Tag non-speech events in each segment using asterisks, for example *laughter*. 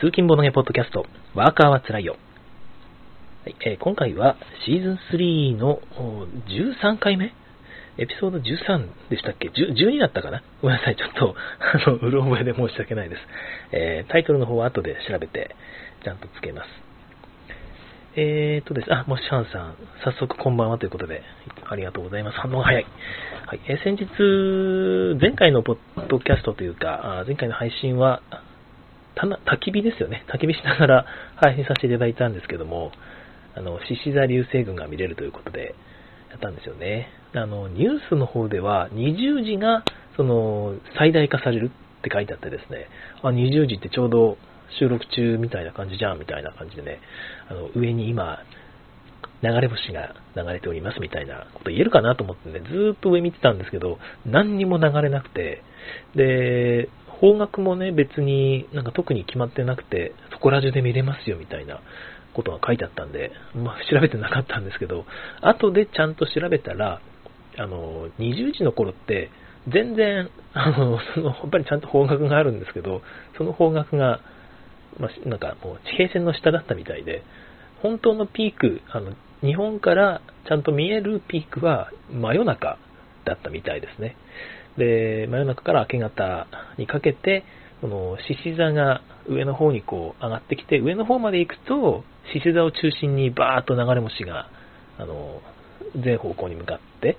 通勤ボドゲポッドキャスト、ワーカーはつらいよ。はいえー今回はシーズン3の13回目？エピソード13でしたっけ ?12 だったかな？ごめんなさい。ちょっと、*laughs* あの、うろ覚えで申し訳ないです。えータイトルの方は後で調べて、ちゃんとつけます。えーとです。あ、もしハンさん、早速こんばんはということで、ありがとうございます。反応が早い。はい。えー先日、前回のポッドキャストというか、前回の配信は、焚き火ですよね。焚き火しながら *laughs* 配信させていただいたんですけども、あの、獅子座流星群が見れるということで、やったんですよね。あの、ニュースの方では、20時が、その、最大化されるって書いてあってですね、あ、20時ってちょうど収録中みたいな感じじゃん、みたいな感じでね、あの、上に今、流れ星が流れておりますみたいなこと言えるかなと思ってね、ずーっと上見てたんですけど、何にも流れなくて、で、方角もね、別になんか特に決まってなくて、そこら中で見れますよみたいなことが書いてあったんで、まあ調べてなかったんですけど、後でちゃんと調べたら、あの、20時の頃って、全然、あの、その、やっぱりちゃんと方角があるんですけど、その方角が、まあ、なんかもう地平線の下だったみたいで、本当のピーク、あの、日本からちゃんと見えるピークは真夜中だったみたいですね。で、真夜中から明け方にかけて、この獅子座が上の方にこう上がってきて、上の方まで行くと、獅子座を中心にバーッと流れ星が、あの、全方向に向かって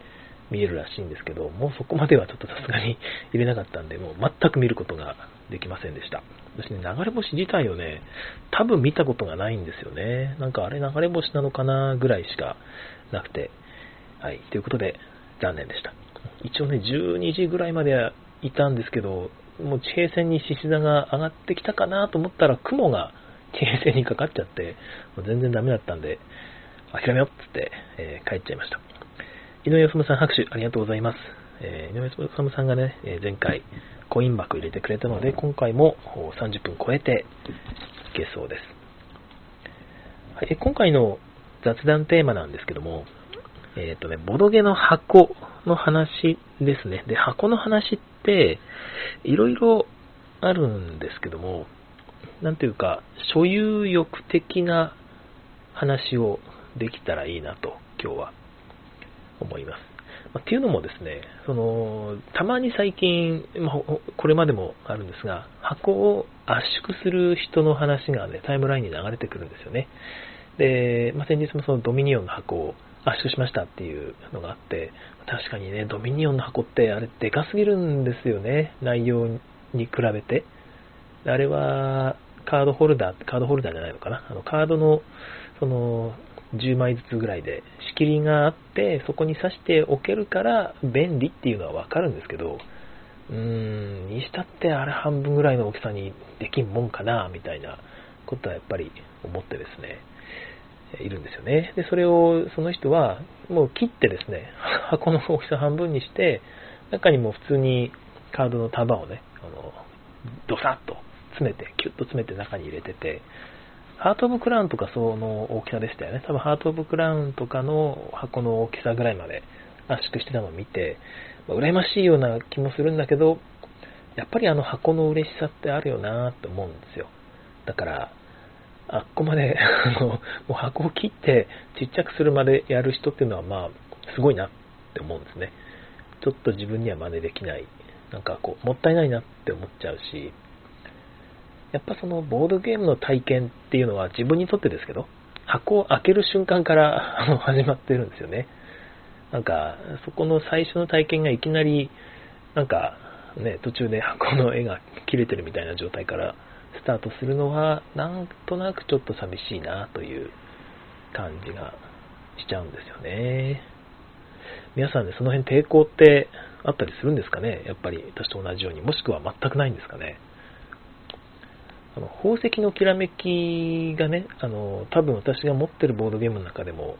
見えるらしいんですけど、もうそこまではちょっとさすがに *laughs* 入れなかったんで、もう全く見ることができませんでした。私ね、流れ星自体をね、多分見たことがないんですよね。なんかあれ流れ星なのかなぐらいしかなくて。はい。ということで、残念でした。一応ね、12時ぐらいまではいたんですけど、もう地平線に獅子座が上がってきたかなと思ったら雲が地平線にかかっちゃって、もう全然ダメだったんで、諦めようっつって、えー帰っちゃいました。井上治さん拍手ありがとうございます。えー井上治さんがね、え前回コイン箱入れてくれたので、今回も30分超えていけそうです。はい、今回の雑談テーマなんですけども、えっ、とね、ボドゲの箱の話ですね。で、箱の話って、いろいろあるんですけども、なんていうか、所有欲的な話をできたらいいなと、今日は思います。まっていうのもですね、その、たまに最近、まこれまでもあるんですが、箱を圧縮する人の話がね、タイムラインに流れてくるんですよね。で、まあ、先日もそのドミニオンの箱を圧縮しましたっていうのがあって、確かにね、ドミニオンの箱ってあれでかすぎるんですよね、内容に比べて。あれは、カードホルダー、カードホルダーじゃないのかな。あの、カードの、その、10枚ずつぐらいで仕切りがあって、そこに刺しておけるから便利っていうのはわかるんですけど、うーん、にしたってあれ半分ぐらいの大きさにできんもんかな、みたいなことはやっぱり思ってですね、いるんですよね。で、それをその人はもう切ってですね、*laughs* 箱の大きさ半分にして、中にも普通にカードの束をね、あの、ドサッと詰めて、キュッと詰めて中に入れてて、ハート・オブ・クラウンとかその大きさでしたよね。多分ハート・オブ・クラウンとかの箱の大きさぐらいまで圧縮してたのを見て、まあ羨ましいような気もするんだけど、やっぱりあの箱の嬉しさってあるよなって思うんですよ。だから、あっこまで、*laughs* あの、もう箱を切ってちっちゃくするまでやる人っていうのはまあ、すごいなって思うんですね。ちょっと自分には真似できない。なんかこう、もったいないなって思っちゃうし、やっぱそのボードゲームの体験っていうのは自分にとってですけど、箱を開ける瞬間から *laughs* あの始まってるんですよね。なんか、そこの最初の体験がいきなり、なんか、ね、途中で箱の絵が切れてるみたいな状態からスタートするのは、なんとなくちょっと寂しいなという感じがしちゃうんですよね。皆さんね、その辺抵抗ってあったりするんですかね？やっぱり私と同じように。もしくは全くないんですかね？あの宝石のきらめきがね、あの、多分私が持ってるボードゲームの中でも、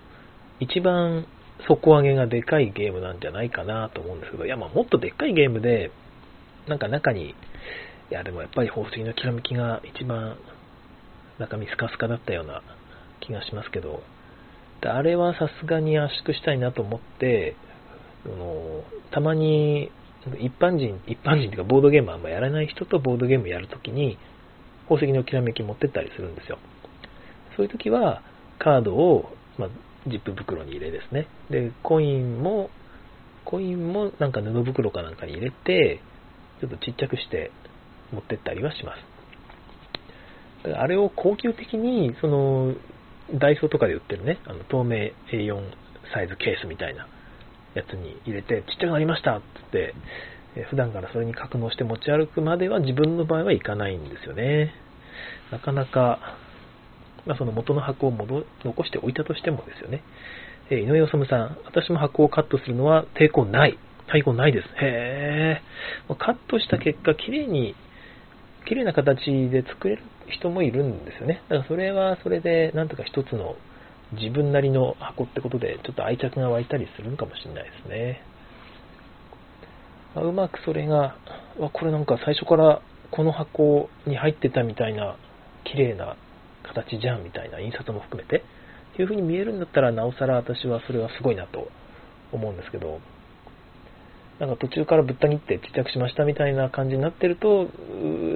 一番底上げがでかいゲームなんじゃないかなと思うんですけど、いや、まあもっとでっかいゲームで、なんか中に、いや、でもやっぱり宝石のきらめきが一番中身スカスカだったような気がしますけど、あれはさすがに圧縮したいなと思って、あのたまに一般人、一般人というかボードゲームあんまやらない人とボードゲームやるときに、宝石のきらめき持ってったりするんですよ。そういう時は、カードを、まあ、ジップ袋に入れですね。で、コインも、コインもなんか布袋かなんかに入れて、ちょっとちっちゃくして持ってったりはします。あれを高級的に、その、ダイソーとかで売ってるね、あの透明 A4 サイズケースみたいなやつに入れて、ちっちゃくなりましたって言って、普段からそれに格納して持ち歩くまでは自分の場合はいかないんですよね。なかなか、まあ、その元の箱を戻残しておいたとしてもですよね。えー、井上治さん、私も箱をカットするのは抵抗ない。抵抗ないです。へえ。カットした結果、綺麗に、綺麗な形で作れる人もいるんですよね。だからそれはそれで、なんとか一つの自分なりの箱ってことで、ちょっと愛着が湧いたりするのかもしれないですね。ま、うまくそれが、わ、これなんか最初からこの箱に入ってたみたいな、綺麗な形じゃんみたいな印刷も含めて、っていう風に見えるんだったら、なおさら私はそれはすごいなと思うんですけど、なんか途中からぶった切ってちっちゃくしましたみたいな感じになってると、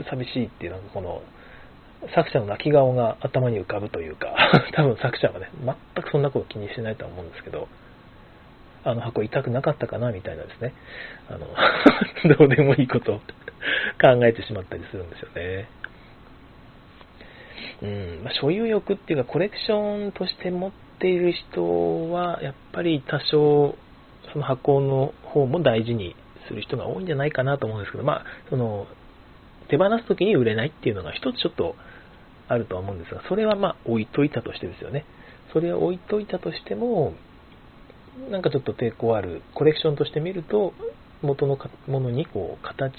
寂しいっていう、なんかこの、作者の泣き顔が頭に浮かぶというか、*laughs* 多分作者はね、全くそんなこと気にしてないとは思うんですけど、あの箱痛くなかったかなみたいなですね、あの、*laughs* どうでもいいことを *laughs* 考えてしまったりするんですよね。うん、まあ、所有欲っていうかコレクションとして持っている人は、やっぱり多少、その箱の方も大事にする人が多いんじゃないかなと思うんですけど、まあ、その、手放す時に売れないっていうのが一つちょっとあるとは思うんですが、それはまあ置いといたとしてですよね。それを置いといたとしても、なんかちょっと抵抗ある、コレクションとして見ると、元のものにこう形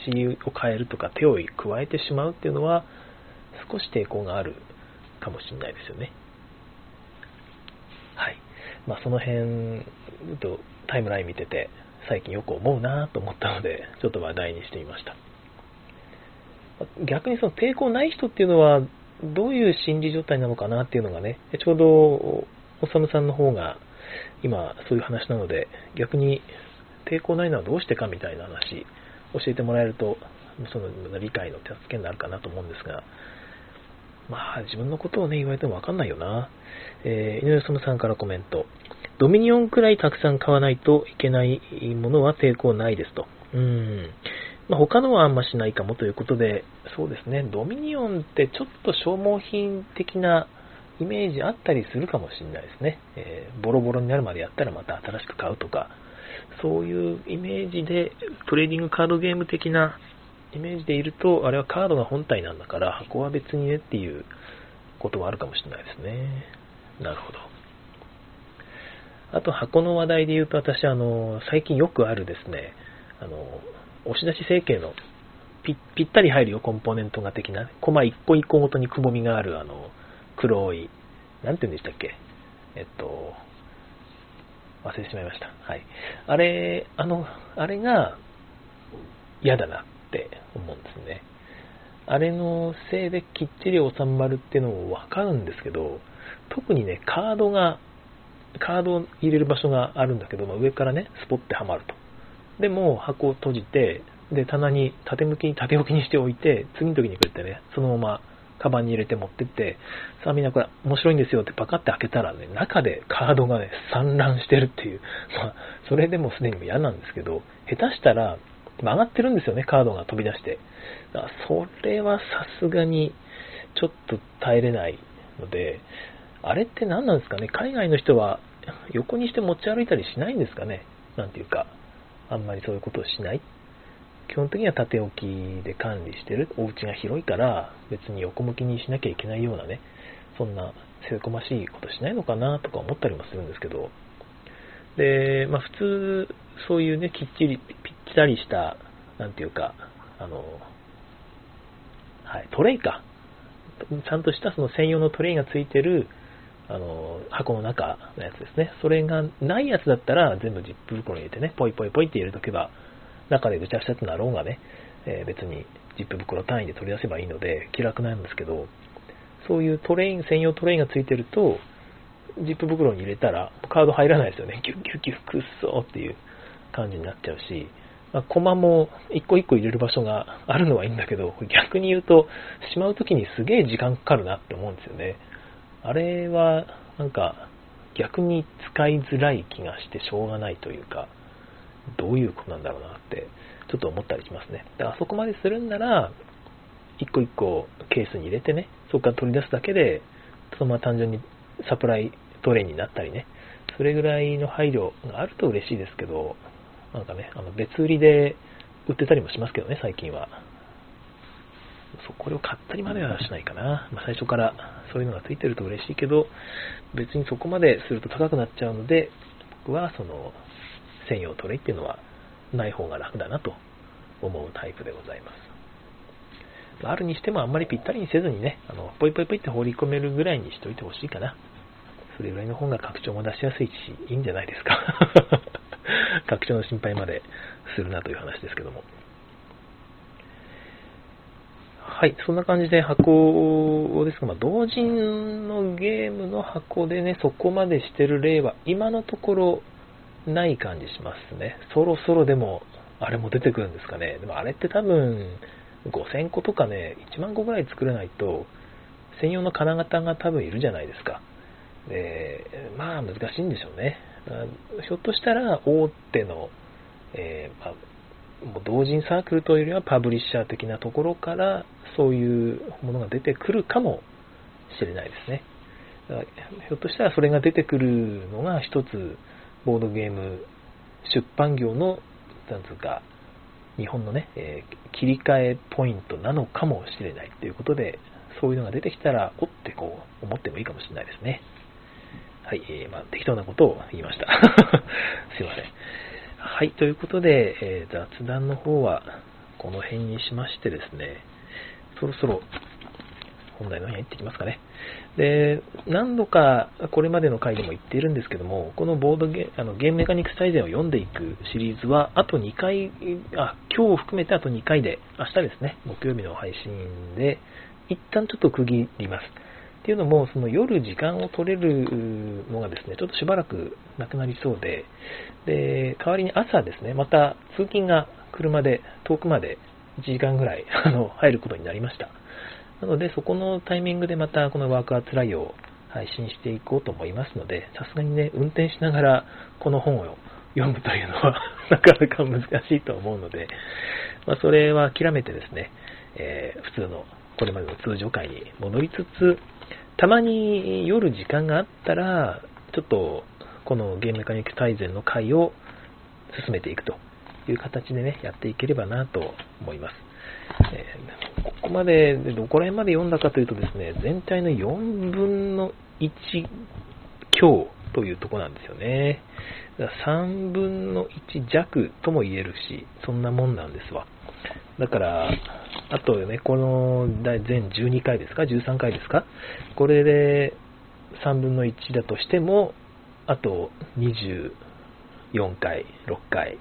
を変えるとか手を加えてしまうっていうのは少し抵抗があるかもしれないですよね。はい。まあその辺、タイムライン見てて最近よく思うなと思ったのでちょっと話題にしてみました。逆にその抵抗ない人っていうのはどういう心理状態なのかなっていうのがね、ちょうどおさむさんの方が今そういう話なので、逆に抵抗ないのはどうしてかみたいな話、教えてもらえると、その理解の手助けになるかなと思うんですが、まあ自分のことをね、言われてもわかんないよな。えー、井上さんからコメント。ドミニオンくらいたくさん買わないといけないものは抵抗ないですと。うん。まあ、他のはあんましないかもということで、そうですね、ドミニオンってちょっと消耗品的なイメージあったりするかもしれないですね。えー、ボロボロになるまでやったらまた新しく買うとか、そういうイメージで、トレーディングカードゲーム的なイメージでいると、あれはカードが本体なんだから、箱は別にねっていうことはあるかもしれないですね。なるほど。あと箱の話題で言うと、私、あの、最近よくあるですね、あの、押し出し成形のぴぴったり入るよ、コンポーネントが的な、コマ一個一個ごとにくぼみがある、あの、黒い、なんて言うんでしたっけえっと、忘れてしまいました。はい。あれ、あの、あれが嫌だなって思うんですね。あれのせいできっちり収まるっていうのもわかるんですけど、特にね、カードが、カードを入れる場所があるんだけど、まあ、上からね、スポッてはまると。でも箱を閉じて、で、棚に縦向きに縦置きにしておいて、次の時に来るってね、そのままカバンに入れて持ってって、さあみんなこれ面白いんですよってパカって開けたらね、中でカードがね、散乱してるっていう。*laughs* まあ、それでもすでに嫌なんですけど、下手したら曲がってるんですよね、カードが飛び出して。だからそれはさすがにちょっと耐えれないので、あれって何なんですかね？海外の人は横にして持ち歩いたりしないんですかね？なんていうか、あんまりそういうことをしない？基本的には縦置きで管理してる。お家が広いから、別に横向きにしなきゃいけないようなね、そんなせこましいことしないのかな？とか思ったりもするんですけど、で、まあ普通、そういうね、きっちり、ぴったりした、なんていうか、あの、はい、トレイか。ちゃんとしたその専用のトレイがついてる、あの、箱の中のやつですね。それがないやつだったら全部ジップ袋に入れてね、ポイポイポイって入れとけば、中でぐちゃぐちゃとなろうがね、えー、別にジップ袋単位で取り出せばいいので気楽なんですけど、そういうトレイン、専用トレインがついてると、ジップ袋に入れたらカード入らないですよね。ギュッギュッギュックッソーっていう感じになっちゃうし、まあ、コマも一個一個入れる場所があるのはいいんだけど、逆に言うと、しまうときにすげえ時間かかるなって思うんですよね。あれは、なんか、逆に使いづらい気がしてしょうがないというか、どういうことなんだろうなって、ちょっと思ったりしますね。だからそこまでするんなら、一個一個ケースに入れてね、そこから取り出すだけで、そのまま単純にサプライトレイになったりね、それぐらいの配慮があると嬉しいですけど、なんかね、あの別売りで売ってたりもしますけどね、最近は。そう、これを買ったりまではしないかな。まあ、最初からそういうのがついてると嬉しいけど、別にそこまですると高くなっちゃうので、僕はその専用トレイっていうのはない方が楽だなと思うタイプでございます。あるにしてもあんまりぴったりにせずにね、あの、ポイポイポイって放り込めるぐらいにしといてほしいかな。それぐらいの方が拡張も出しやすいし、いいんじゃないですか。*laughs* 拡張の心配までするなという話ですけども。はい、そんな感じで箱ですが、まあ、同人のゲームの箱でね、そこまでしてる例は今のところない感じしますね。そろそろでも、あれも出てくるんですかね。でもあれって多分、5000個とかね、1万個ぐらい作れないと、専用の金型が多分いるじゃないですか。で、まあ難しいんでしょうね。ひょっとしたら大手の、えー、まあ、もう同人サークルというよりはパブリッシャー的なところからそういうものが出てくるかもしれないですね。ひょっとしたらそれが出てくるのが一つボードゲーム出版業の、なんつうか、日本のね、えー、切り替えポイントなのかもしれないということで、そういうのが出てきたら、おってこう思ってもいいかもしれないですね。はい、えー、まあ、適当なことを言いました。*laughs* すいません。はい、ということで、えー、雑談の方はこの辺にしましてですね、そろそろ本題の方に入ってきますかね。で、何度かこれまでの回でも言っているんですけども、このボードゲあのゲームメカニクス大全を読んでいくシリーズは、あと2回、あ、今日を含めてあと2回で、明日ですね、木曜日の配信で、一旦ちょっと区切ります。っていうのも、その夜時間を取れるのがですね、ちょっとしばらくなくなりそうで、で、代わりに朝ですね、また通勤が車で遠くまで1時間ぐらい *laughs* あの入ることになりました。なので、そこのタイミングでまたこのワークアーツライを配信していこうと思いますので、さすがにね、運転しながらこの本を読むというのは *laughs* なかなか難しいと思うので、まあ、それは諦めてですね、えー、普通のこれまでの通常回に戻りつつ、たまに夜時間があったら、ちょっとこのゲームメカニック大全の回を進めていくという形でね、やっていければなと思います。えー、ここまで、どこら辺まで読んだかというとですね、全体の4分の1強というとこなんですよね。3分の1弱とも言えるし、そんなもんなんですわ。だから、あとね、この全12回ですか ?13 回ですか？これで3分の1だとしても、あと24回、6回、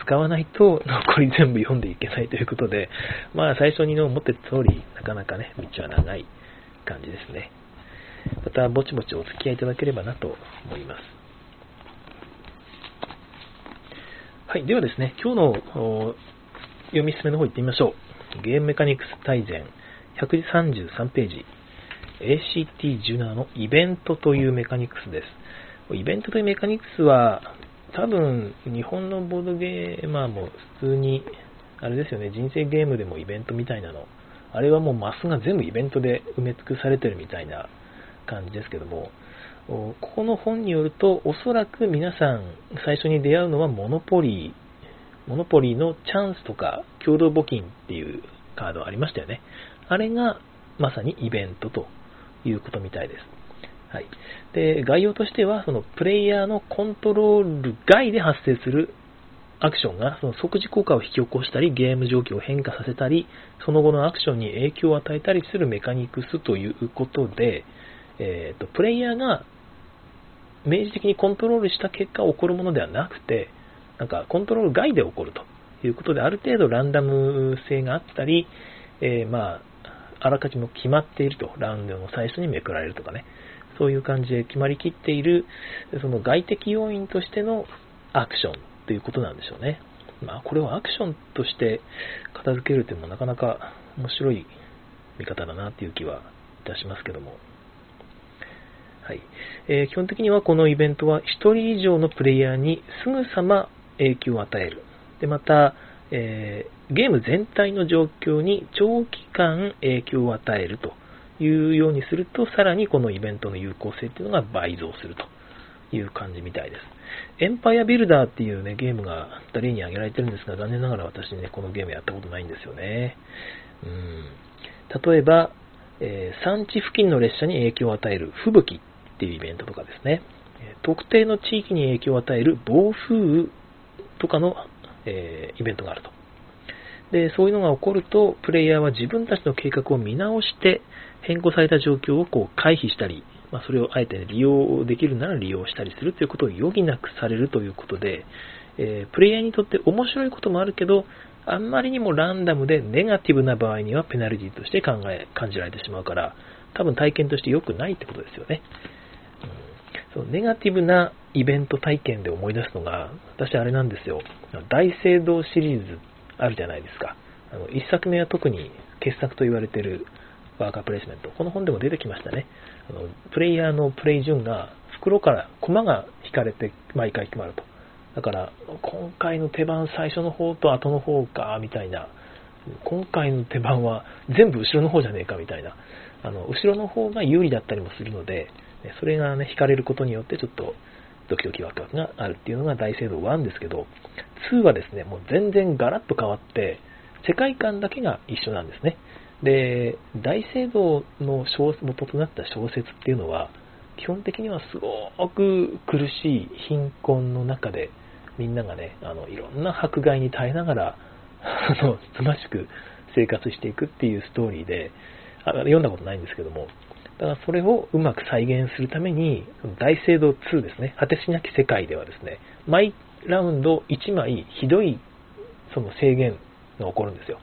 使わないと残り全部読んでいけないということで、まあ最初に思ってた通り、なかなかね、道は長い感じですね。またぼちぼちお付き合いいただければなと思います。はい、ではですね、今日の読み進めの方行ってみましょう。ゲームメカニクス大全133ページ ACT17 のイベントというメカニクスです。イベントというメカニクスは多分日本のボードゲーマーも普通にあれですよね、人生ゲームでもイベントみたいなの。あれはもうマスが全部イベントで埋め尽くされてるみたいな感じですけども、ここの本によると、おそらく皆さん最初に出会うのはモノポリーモノポリーのチャンスとか共同募金っていうカードありましたよね。あれがまさにイベントということみたいです。はい。で、概要としては、そのプレイヤーのコントロール外で発生するアクションがその即時効果を引き起こしたり、ゲーム状況を変化させたり、その後のアクションに影響を与えたりするメカニクスということで、えーと、プレイヤーが明示的にコントロールした結果起こるものではなくて、なんかコントロール外で起こるということで、ある程度ランダム性があったり、えー、まあ、あらかじめ決まっていると、ラウンドの最初にめくられるとかね、そういう感じで決まりきっている、その外的要因としてのアクションということなんでしょうね。まあ、これをアクションとして片付けるというのもなかなか面白い見方だなという気はいたしますけども。はい。えー、基本的にはこのイベントは1人以上のプレイヤーにすぐさま影響を与える。で、また、えー、ゲーム全体の状況に長期間影響を与えるというようにすると、さらにこのイベントの有効性というのが倍増するという感じみたいです。エンパイアビルダーっていうね、ゲームが例に挙げられてるんですが、残念ながら私ね、このゲームやったことないんですよね。うん。例えば、えー、産地付近の列車に影響を与える吹雪っていうイベントとかですね、特定の地域に影響を与える暴風雨とかの、えー、イベントがあると。で、そういうのが起こると、プレイヤーは自分たちの計画を見直して、変更された状況をこう回避したり、まあ、それをあえて利用できるなら利用したりするということを余儀なくされるということで、えー、プレイヤーにとって面白いこともあるけど、あんまりにもランダムでネガティブな場合にはペナルティとして考え、感じられてしまうから、多分体験として良くないってことですよね。うん、そうネガティブなイベント体験で思い出すのが、私あれなんですよ。大聖堂シリーズあるじゃないですか。あの、1作目は特に傑作と言われているワーカープレイスメント。この本でも出てきましたね。あのプレイヤーのプレイ順が袋から駒が引かれて毎回決まると。だから、今回の手番最初の方と後の方か、みたいな。今回の手番は全部後ろの方じゃねえか、みたいな。あの、後ろの方が有利だったりもするので、それがね、引かれることによってちょっとドキドキワクワクがあるっていうのが大聖堂1ですけど、2はですね、もう全然ガラッと変わって、世界観だけが一緒なんですね。で、大聖堂の元となった小説っていうのは、基本的にはすごく苦しい貧困の中で、みんながね、あの、いろんな迫害に耐えながら、あの、つましく生活していくっていうストーリーで、あ読んだことないんですけども、だからそれをうまく再現するために、大聖堂2ですね、果てしなき世界ではですね、毎ラウンド1枚ひどいその制限が起こるんですよ。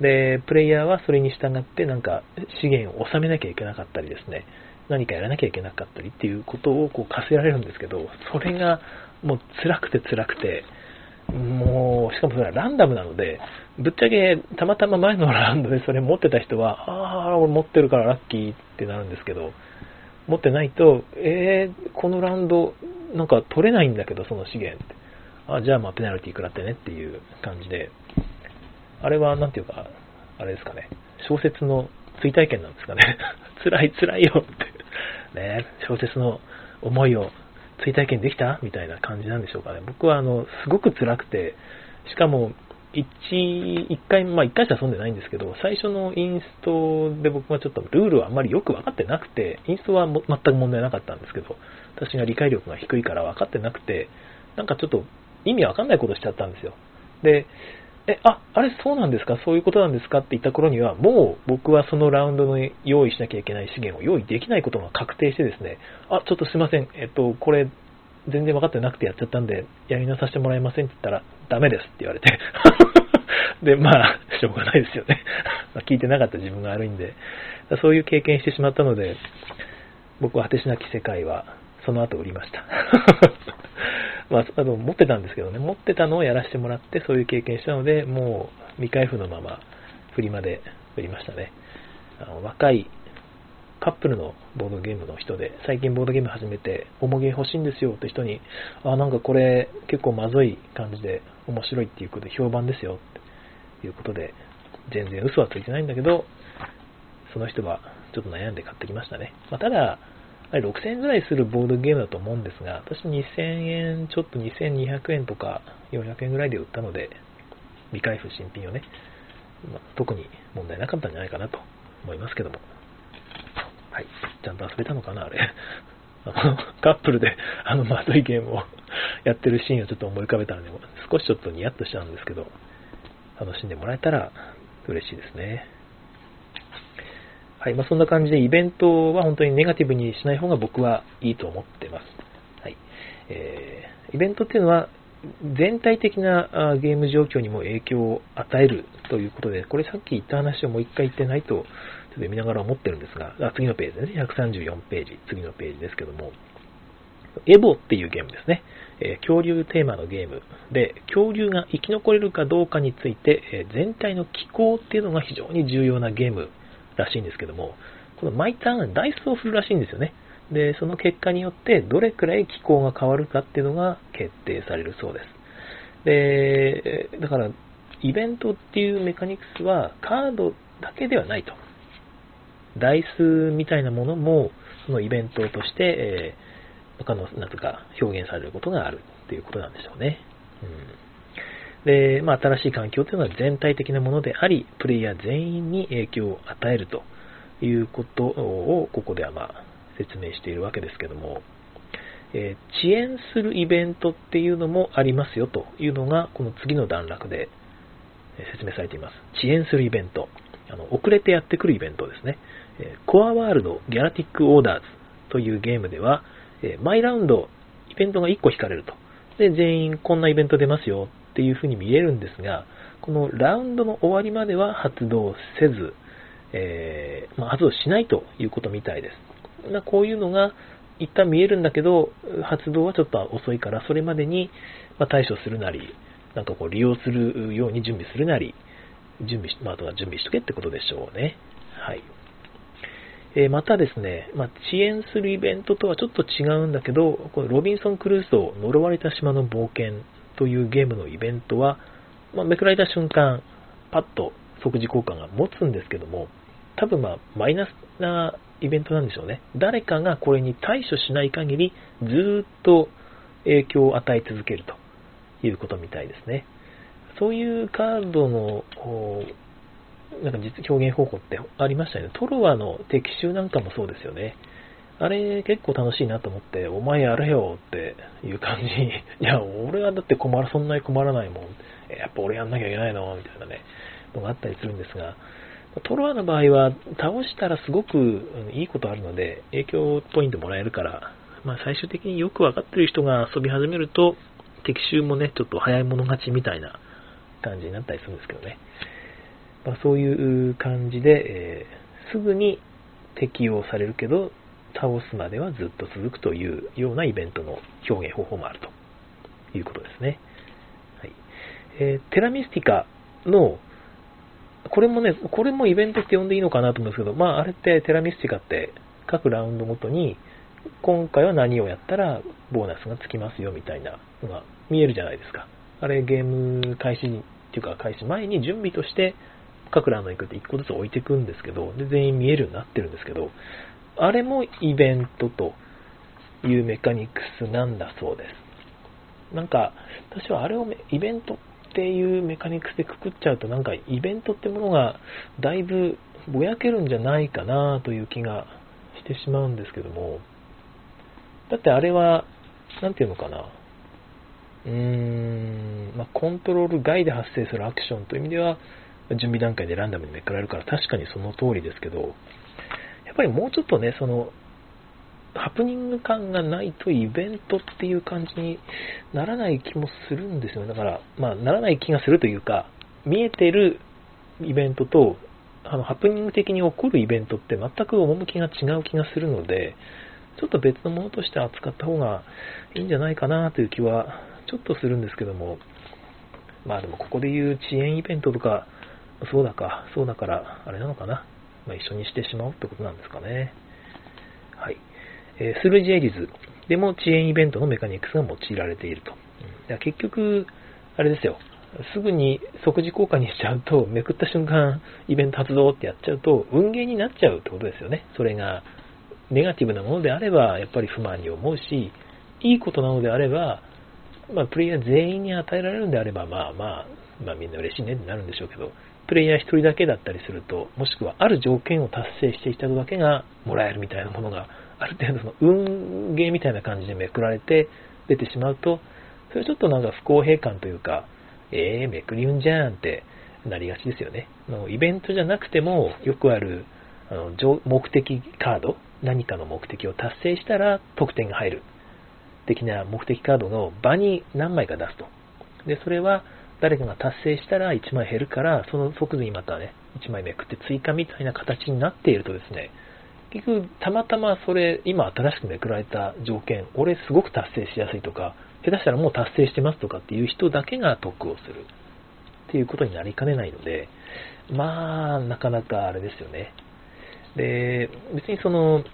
で、プレイヤーはそれに従ってなんか資源を収めなきゃいけなかったりですね、何かやらなきゃいけなかったりっていうことをこう課せられるんですけど、それがもう辛くて辛くて、もう、しかもそれはランダムなので、ぶっちゃけたまたま前のラウンドでそれ持ってた人は、ああ、俺持ってるからラッキーってなるんですけど、持ってないと、えー、このラウンドなんか取れないんだけど、その資源って。あ、じゃあまあペナルティ食らってねっていう感じで、あれは、なんていうか、あれですかね、小説の追体験なんですかね。*laughs* 辛い辛いよって。ね、小説の思いを追体験できた？みたいな感じなんでしょうかね。僕は、あの、すごく辛くて、しかも、一、一回、まあ一回しか遊んでないんですけど、最初のインストで僕はちょっとルールはあんまりよく分かってなくて、インストは全く問題なかったんですけど、私が理解力が低いから分かってなくて、なんかちょっと意味わかんないことしちゃったんですよ。で、え、あ、あれそうなんですか？そういうことなんですか？って言った頃には、もう僕はそのラウンドの用意しなきゃいけない資源を用意できないことが確定してですね、あ、ちょっとすいません、えっと、これ、全然分かってなくてやっちゃったんで、やり直させてもらえませんって言ったら、ダメですって言われて。*laughs* で、まあ、しょうがないですよね。*laughs* 聞いてなかった自分が悪いんで、そういう経験してしまったので、僕は果てしなき世界は、その後売りました。*laughs* まあ、あの、持ってたんですけどね、持ってたのをやらせてもらって、そういう経験したので、もう、未開封のまま、フリマで売りましたね。あの若いカップルのボードゲームの人で、最近ボードゲーム始めて、重げ欲しいんですよって人に、あ、なんかこれ結構まずい感じで面白いっていうことで評判ですよっていうことで、全然嘘はついてないんだけど、その人はちょっと悩んで買ってきましたね。まあ、ただ、6000円ぐらいするボードゲームだと思うんですが、私2000円、ちょっと2200円とか400円ぐらいで売ったので、未開封新品をね、まあ、特に問題なかったんじゃないかなと思いますけども。はい。ちゃんと遊べたのかな、あれ。*laughs* あの、カップルであのまずいゲームを *laughs* やってるシーンをちょっと思い浮かべたので、少しちょっとニヤッとしちゃうんですけど、楽しんでもらえたら嬉しいですね。はい。まあ、そんな感じでイベントは本当にネガティブにしない方が僕はいいと思ってます。はい。えー、イベントっていうのは全体的なゲーム状況にも影響を与えるということで、これさっき言った話をもう一回言ってないと、ちょっと読みながら思ってるんですが、あ次のページですね。134ページ、次のページですけども、エボっていうゲームですね。えー、恐竜テーマのゲームで、恐竜が生き残れるかどうかについて、え、全体の気候っていうのが非常に重要なゲームらしいんですけども、この毎ターンダイスを振るらしいんですよね。で、その結果によってどれくらい気候が変わるかっていうのが決定されるそうです。で、だから、イベントっていうメカニクスはカードだけではないと。ダイスみたいなものも、そのイベントとして、えー、他の、なんとか表現されることがあるっていうことなんでしょうね。うん、で、まあ、新しい環境というのは全体的なものであり、プレイヤー全員に影響を与えるということを、ここではまあ、説明しているわけですけども、えー、遅延するイベントっていうのもありますよというのが、この次の段落で説明されています。遅延するイベント。あの遅れてやってくるイベントですね。コアワールドギャラティックオーダーズというゲームでは、毎ラウンドイベントが1個引かれると。で、全員こんなイベント出ますよっていう風に見えるんですが、このラウンドの終わりまでは発動せず、えー、まあ、発動しないということみたいです。まこういうのが一旦見えるんだけど、発動はちょっと遅いから、それまでに対処するなり、なんかこう利用するように準備するなり、準備し、まあ、あとは準備しとけってことでしょうね。はい。えー、またですね、まあ、遅延するイベントとはちょっと違うんだけど、このロビンソン・クルーソー呪われた島の冒険というゲームのイベントは、まあ、めくられた瞬間、パッと即時効果が持つんですけども、多分まあ、マイナスなイベントなんでしょうね。誰かがこれに対処しない限り、ずっと影響を与え続けるということみたいですね。そういうカードのなんか実表現方法ってありましたよね。トロワの敵襲なんかもそうですよね。あれ結構楽しいなと思って、お前やれよっていう感じ、*laughs* いや、俺はだって困る、そんなに困らないもん。やっぱ俺やんなきゃいけないのみたいなね、のがあったりするんですが、トロワの場合は倒したらすごくいいことあるので、影響ポイントもらえるから、まあ最終的によくわかってる人が遊び始めると、敵襲もね、ちょっと早い者勝ちみたいな感じになったりするんですけどね。まあ、そういう感じで、えー、すぐに適用されるけど、倒すまではずっと続くというようなイベントの表現方法もあるということですね。はいえー、テラミスティカの、これもね、これもイベントって呼んでいいのかなと思うんですけど、まあ、あれってテラミスティカって各ラウンドごとに、今回は何をやったらボーナスがつきますよみたいなのが見えるじゃないですか。あれゲーム開始っていうか開始前に準備として各ラウンドに行くって1個ずつ置いていくんですけど、で、全員見えるようになってるんですけど、あれもイベントというメカニクスなんだそうです。なんか、私はあれをイベントっていうメカニクスでくくっちゃうと、なんかイベントってものがだいぶぼやけるんじゃないかなという気がしてしまうんですけども、だってあれは、なんていうのかな、うーん、まあ、コントロール外で発生するアクションという意味では、準備段階でランダムにめくられるから確かにその通りですけど、やっぱりもうちょっとね、その、ハプニング感がないとイベントっていう感じにならない気もするんですよ。だから、まあ、ならない気がするというか、見えてるイベントと、あの、ハプニング的に起こるイベントって全く趣が違う気がするので、ちょっと別のものとして扱った方がいいんじゃないかなという気はちょっとするんですけども、まあでもここで言う遅延イベントとか、そうだか、そうだから、あれなのかな。まあ、一緒にしてしまうってことなんですかね。はい。えー、スルージエリズでも遅延イベントのメカニクスが用いられていると。うん、結局、あれですよ。すぐに即時効果にしちゃうと、*laughs* めくった瞬間、イベント発動ってやっちゃうと、運ゲーになっちゃうってことですよね。それが、ネガティブなものであれば、やっぱり不満に思うし、いいことなのであれば、まあ、プレイヤー全員に与えられるんであれば、まあまあ、まあみんな嬉しいねってなるんでしょうけど、プレイヤー1人だけだったりすると、もしくはある条件を達成していた人だけがもらえるみたいなものが、ある程度の運ゲーみたいな感じでめくられて出てしまうと、それちょっとなんか不公平感というか、えー、めくり運じゃんってなりがちですよね。のイベントじゃなくても、よくあるあの目的カード、何かの目的を達成したら得点が入る。的な目的カードの場に何枚か出すと。で、それは誰かが達成したら1枚減るから、その即座にまたね、1枚めくって追加みたいな形になっているとですね、結局、たまたまそれ、今新しくめくられた条件、俺すごく達成しやすいとか、下手したらもう達成してますとかっていう人だけが得をするっていうことになりかねないので、まあ、なかなかあれですよね。で、別にその、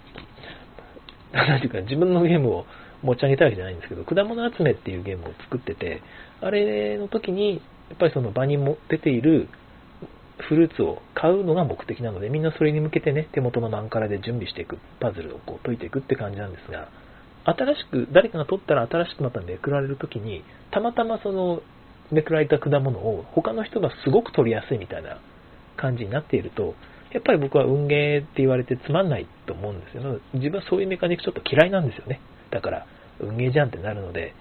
なんていうか、自分のゲームを持ち上げたわけじゃないんですけど、果物集めっていうゲームを作ってて、あれの時に、やっぱりその場にも出ているフルーツを買うのが目的なので、みんなそれに向けてね、手元のマンカラで準備していく、パズルをこう解いていくって感じなんですが、新しく、誰かが取ったら新しくまためくられるときに、たまたまそのめくられた果物を他の人がすごく取りやすいみたいな感じになっていると、やっぱり僕は運ゲーって言われてつまんないと思うんですよ。自分はそういうメカニックちょっと嫌いなんですよね。だから、運ゲーじゃんってなるので、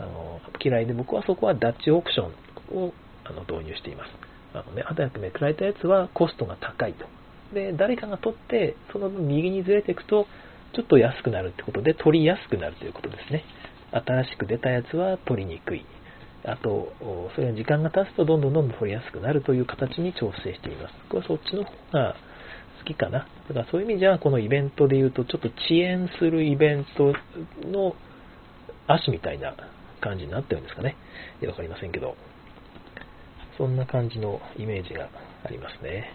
あの嫌いで僕はそこはダッチオークションをあの導入しています。あのね、早くめくられたやつはコストが高いと。で、誰かが取って、その分右にずれていくと、ちょっと安くなるってことで、取りやすくなるということですね。新しく出たやつは取りにくい。あと、それが時間が経つとどんどんどんどん取りやすくなるという形に調整しています。僕はそっちの方が好きかな。だからそういう意味じゃ、このイベントで言うと、ちょっと遅延するイベントの足みたいな感じになってるんですかね。わかりませんけど。そんな感じのイメージがありますね。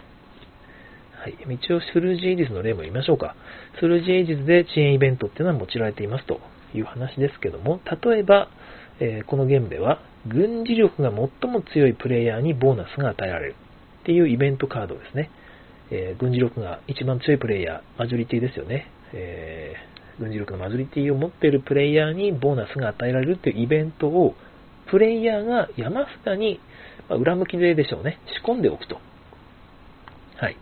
はい。一応、スルージエイジズの例も言いましょうか。スルージエイジズで遅延イベントっていうのは用いられていますという話ですけども、例えば、えー、このゲームでは、軍事力が最も強いプレイヤーにボーナスが与えられるっていうイベントカードですね。えー、軍事力が一番強いプレイヤー、マジョリティですよね。えー、軍事力のマジョリティを持っているプレイヤーにボーナスが与えられるっていうイベントを、プレイヤーが山札に、まあ、裏向きででしょうね、仕込んでおくと。はい。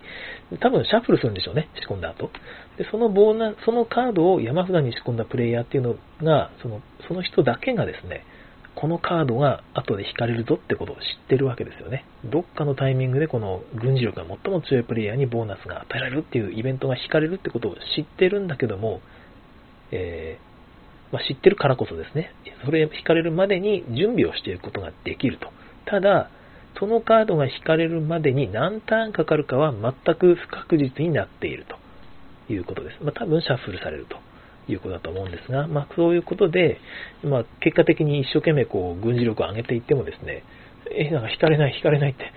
多分シャッフルするんでしょうね、仕込んだ後。で、そのボーナそのカードを山札に仕込んだプレイヤーっていうのが、その、その人だけがですね、このカードが後で引かれるぞってことを知ってるわけですよね。どっかのタイミングでこの軍事力が最も強いプレイヤーにボーナスが与えられるっていうイベントが引かれるってことを知ってるんだけども、えー、まあ、知ってるからこそですね、それ引かれるまでに準備をしていくことができると。ただ、そのカードが引かれるまでに何ターンかかるかは全く不確実になっているということです。まあ、多分シャッフルされると。いうことだと思うんですが、まあ、そういうことで、まあ、結果的に一生懸命こう軍事力を上げていってもですね、え、なんか引かれない、引かれないって、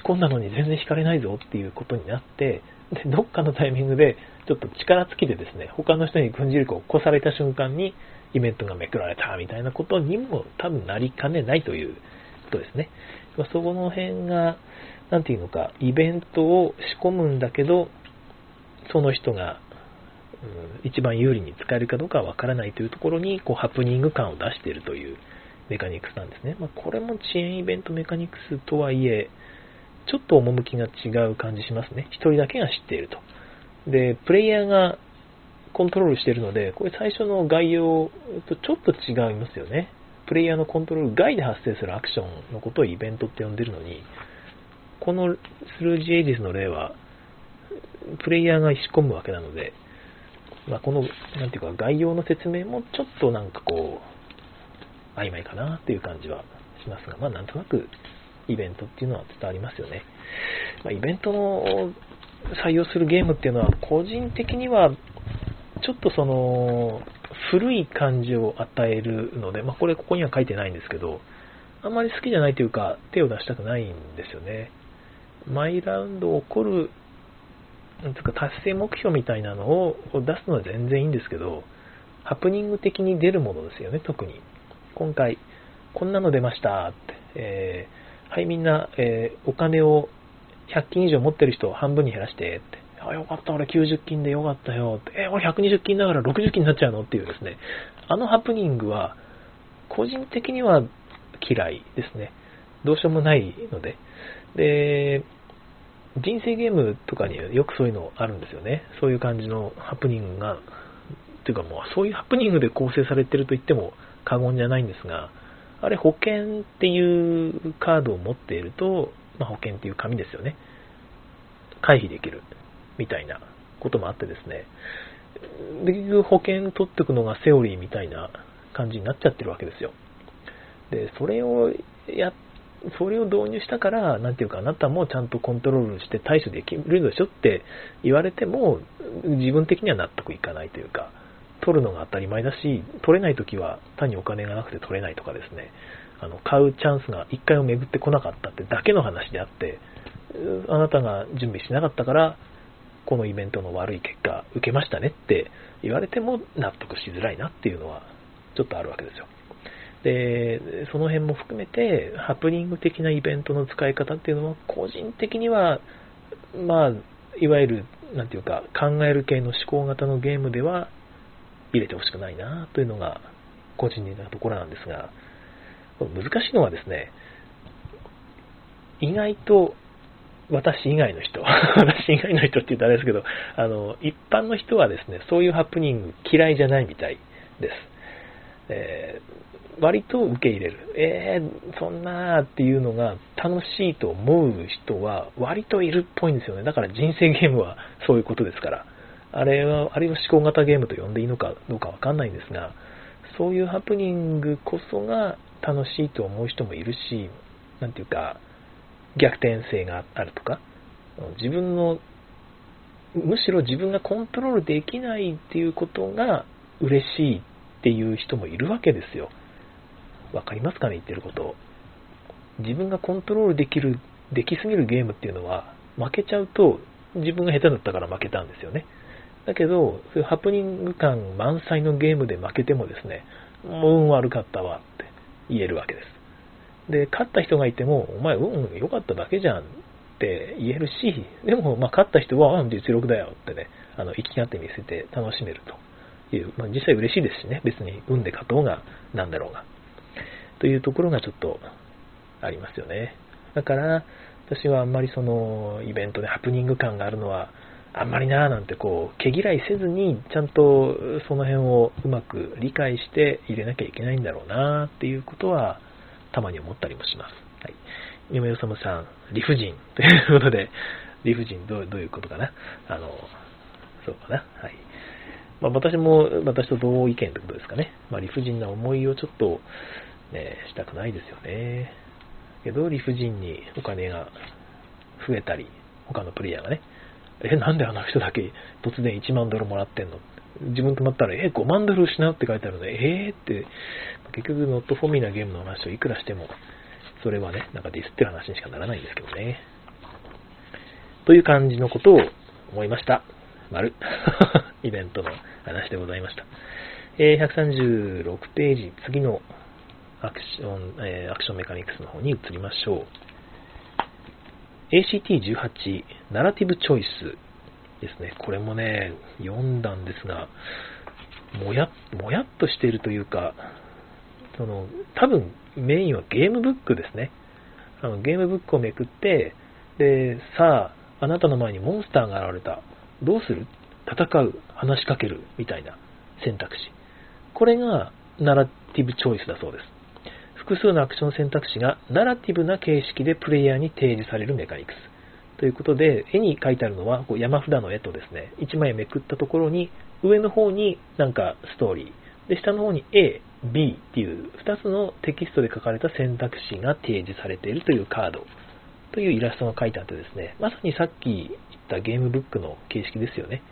仕込んだのに全然引かれないぞっていうことになって、で、どっかのタイミングで、ちょっと力尽きてですね、他の人に軍事力を起こされた瞬間に、イベントがめくられたみたいなことにも多分なりかねないということですね。そこの辺が、なんていうのか、イベントを仕込むんだけど、その人が一番有利に使えるかどうかはわからないというところに、こう、ハプニング感を出しているというメカニクスなんですね。まあ、これも遅延イベントメカニクスとはいえ、ちょっと趣が違う感じしますね。一人だけが知っていると。で、プレイヤーがコントロールしてるので、これ最初の概要とちょっと違いますよね。プレイヤーのコントロール外で発生するアクションのことをイベントって呼んでるのに、このスルージエイジスの例は、プレイヤーが仕込むわけなので、まあ、この、なんていうか、概要の説明もちょっとなんかこう、曖昧かなっていう感じはしますが、まあ、なんとなくイベントっていうのは伝わりますよね。まあ、イベントの採用するゲームっていうのは、個人的には、ちょっとその、古い感じを与えるので、まあ、これここには書いてないんですけど、あんまり好きじゃないというか、手を出したくないんですよね。毎ラウンド起こるなんか達成目標みたいなのを出すのは全然いいんですけど、ハプニング的に出るものですよね、特に。今回、こんなの出ましたって、えー、はい、みんな、えー、お金を100金以上持ってる人を半分に減らしてって、あ、よかった、俺90金でよかったよって、え、俺120金だから60金になっちゃうの？っていうですね、あのハプニングは、個人的には嫌いですね。どうしようもないので。で、人生ゲームとかによくそういうのあるんですよね。そういう感じのハプニングが、というかもうそういうハプニングで構成されてると言っても過言じゃないんですが、あれ保険っていうカードを持っていると、まあ、保険っていう紙ですよね。回避できるみたいなこともあってですね。で、結局保険取っていくのがセオリーみたいな感じになっちゃってるわけですよ。で、それをやそれを導入したから、なんていうか、あなたもちゃんとコントロールして対処できるでしょって言われても、自分的には納得いかないというか、取るのが当たり前だし、取れないときは単にお金がなくて取れないとかですね、あの買うチャンスが1回も巡ってこなかったってだけの話であって、あなたが準備しなかったから、このイベントの悪い結果受けましたねって言われても納得しづらいなっていうのはちょっとあるわけですよ。で、その辺も含めて、ハプニング的なイベントの使い方っていうのは、個人的には、まあ、いわゆる、なんていうか、考える系の思考型のゲームでは入れてほしくないなというのが、個人的なところなんですが、難しいのはですね、意外と私以外の人、*laughs* 私以外の人って言うとあれですけど、あの、一般の人はですね、そういうハプニング嫌いじゃないみたいです。えー、割と受け入れる。えー、そんなーっていうのが楽しいと思う人は割といるっぽいんですよね。だから人生ゲームはそういうことですから。あれは、あれを思考型ゲームと呼んでいいのかどうかわかんないんですが、そういうハプニングこそが楽しいと思う人もいるし、なんていうか、逆転性があるとか、自分の、むしろ自分がコントロールできないっていうことが嬉しいっていう人もいるわけですよ。わかりますかね言ってること。自分がコントロールできる、できすぎるゲームっていうのは、負けちゃうと自分が下手だったから負けたんですよね。だけど、そういうハプニング感満載のゲームで負けてもですね、もう運悪かったわって言えるわけです。で、勝った人がいても、お前、運良かっただけじゃんって言えるし、でも、まあ、勝った人は、うん、実力だよってね、あの、生きがって見せて楽しめるという、まあ、実際嬉しいですしね、別に運で勝とうが、なんだろうが。というところがちょっとありますよね。だから、私はあんまりその、イベントでハプニング感があるのは、あんまりなーなんてこう、毛嫌いせずに、ちゃんとその辺をうまく理解して入れなきゃいけないんだろうなーっていうことは、たまに思ったりもします。はい。嫁よさむさん、理不尽ということで、理不尽どうどういうことかな？あの、そうかな？はい。まあ、私も、私と同意見ということですかね。まあ、理不尽な思いをちょっと、ね、したくないですよね。けど、理不尽にお金が増えたり、他のプレイヤーがね、え、なんであの人だけ突然1万ドルもらってんの？自分とまったら、え、5万ドル失うって書いてあるので、えー？って、結局、ノットフォーミーなゲームの話をいくらしても、それはね、なんかディスってる話にしかならないんですけどね。という感じのことを思いました。丸。*laughs* イベントの話でございました。えー、136ページ、次のアクション、えー、アクションメカニクスの方に移りましょう。ACT18、ナラティブチョイスですね。これもね、読んだんですが、もや、もやっとしているというか、その、多分メインはゲームブックですね。あのゲームブックをめくって、で、さあ、あなたの前にモンスターが現れた。どうする？戦う話しかけるみたいな選択肢。これがナラティブチョイスだそうです。複数のアクション選択肢がナラティブな形式でプレイヤーに提示されるメカニクス。ということで、絵に書いてあるのはこう山札の絵とですね、1枚めくったところに、上の方になんかストーリー、で、下の方に A、B っていう2つのテキストで書かれた選択肢が提示されているというカードというイラストが書いてあってですね、まさにさっき言ったゲームブックの形式ですよね。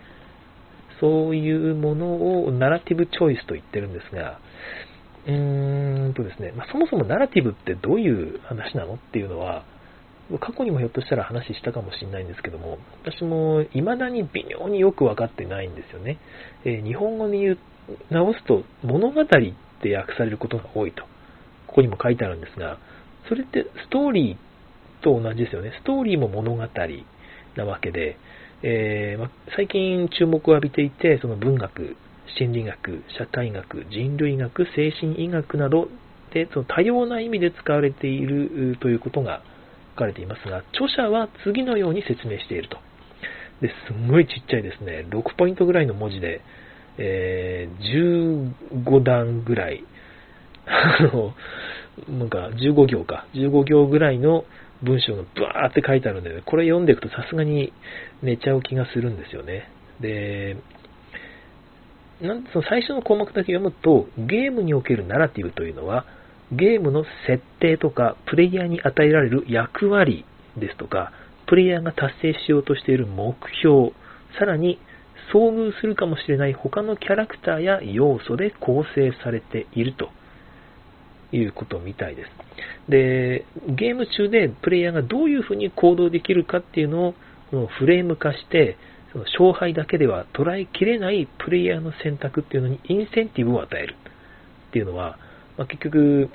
そういうものをナラティブチョイスと言ってるんですが、うーんとですね、まあ、そもそもナラティブってどういう話なのっていうのは、過去にもひょっとしたら話したかもしれないんですけども、私も未だに微妙によくわかってないんですよね。えー、日本語に言う直すと物語って訳されることが多いと。ここにも書いてあるんですが、それってストーリーと同じですよね。ストーリーも物語なわけで、えー、ま、最近注目を浴びていて、その文学、心理学、社会学、人類学、精神医学などで、その多様な意味で使われているということが書かれていますが、著者は次のように説明していると。で、すんごいちっちゃいですね、6ポイントぐらいの文字で、えー、15段ぐらい、なんか15行か、15行ぐらいの文章がブワーって書いてあるんで、ね、これ読んでいくとさすがに寝ちゃう気がするんですよね。で、なんその最初の項目だけ読むと、ゲームにおけるナラティブというのは、ゲームの設定とか、プレイヤーに与えられる役割ですとか、プレイヤーが達成しようとしている目標、さらに遭遇するかもしれない他のキャラクターや要素で構成されているということみたいです。で、ゲーム中でプレイヤーがどういうふうに行動できるかっていうのをフレーム化して、その勝敗だけでは捉えきれないプレイヤーの選択っていうのにインセンティブを与えるっていうのは、まあ、結局、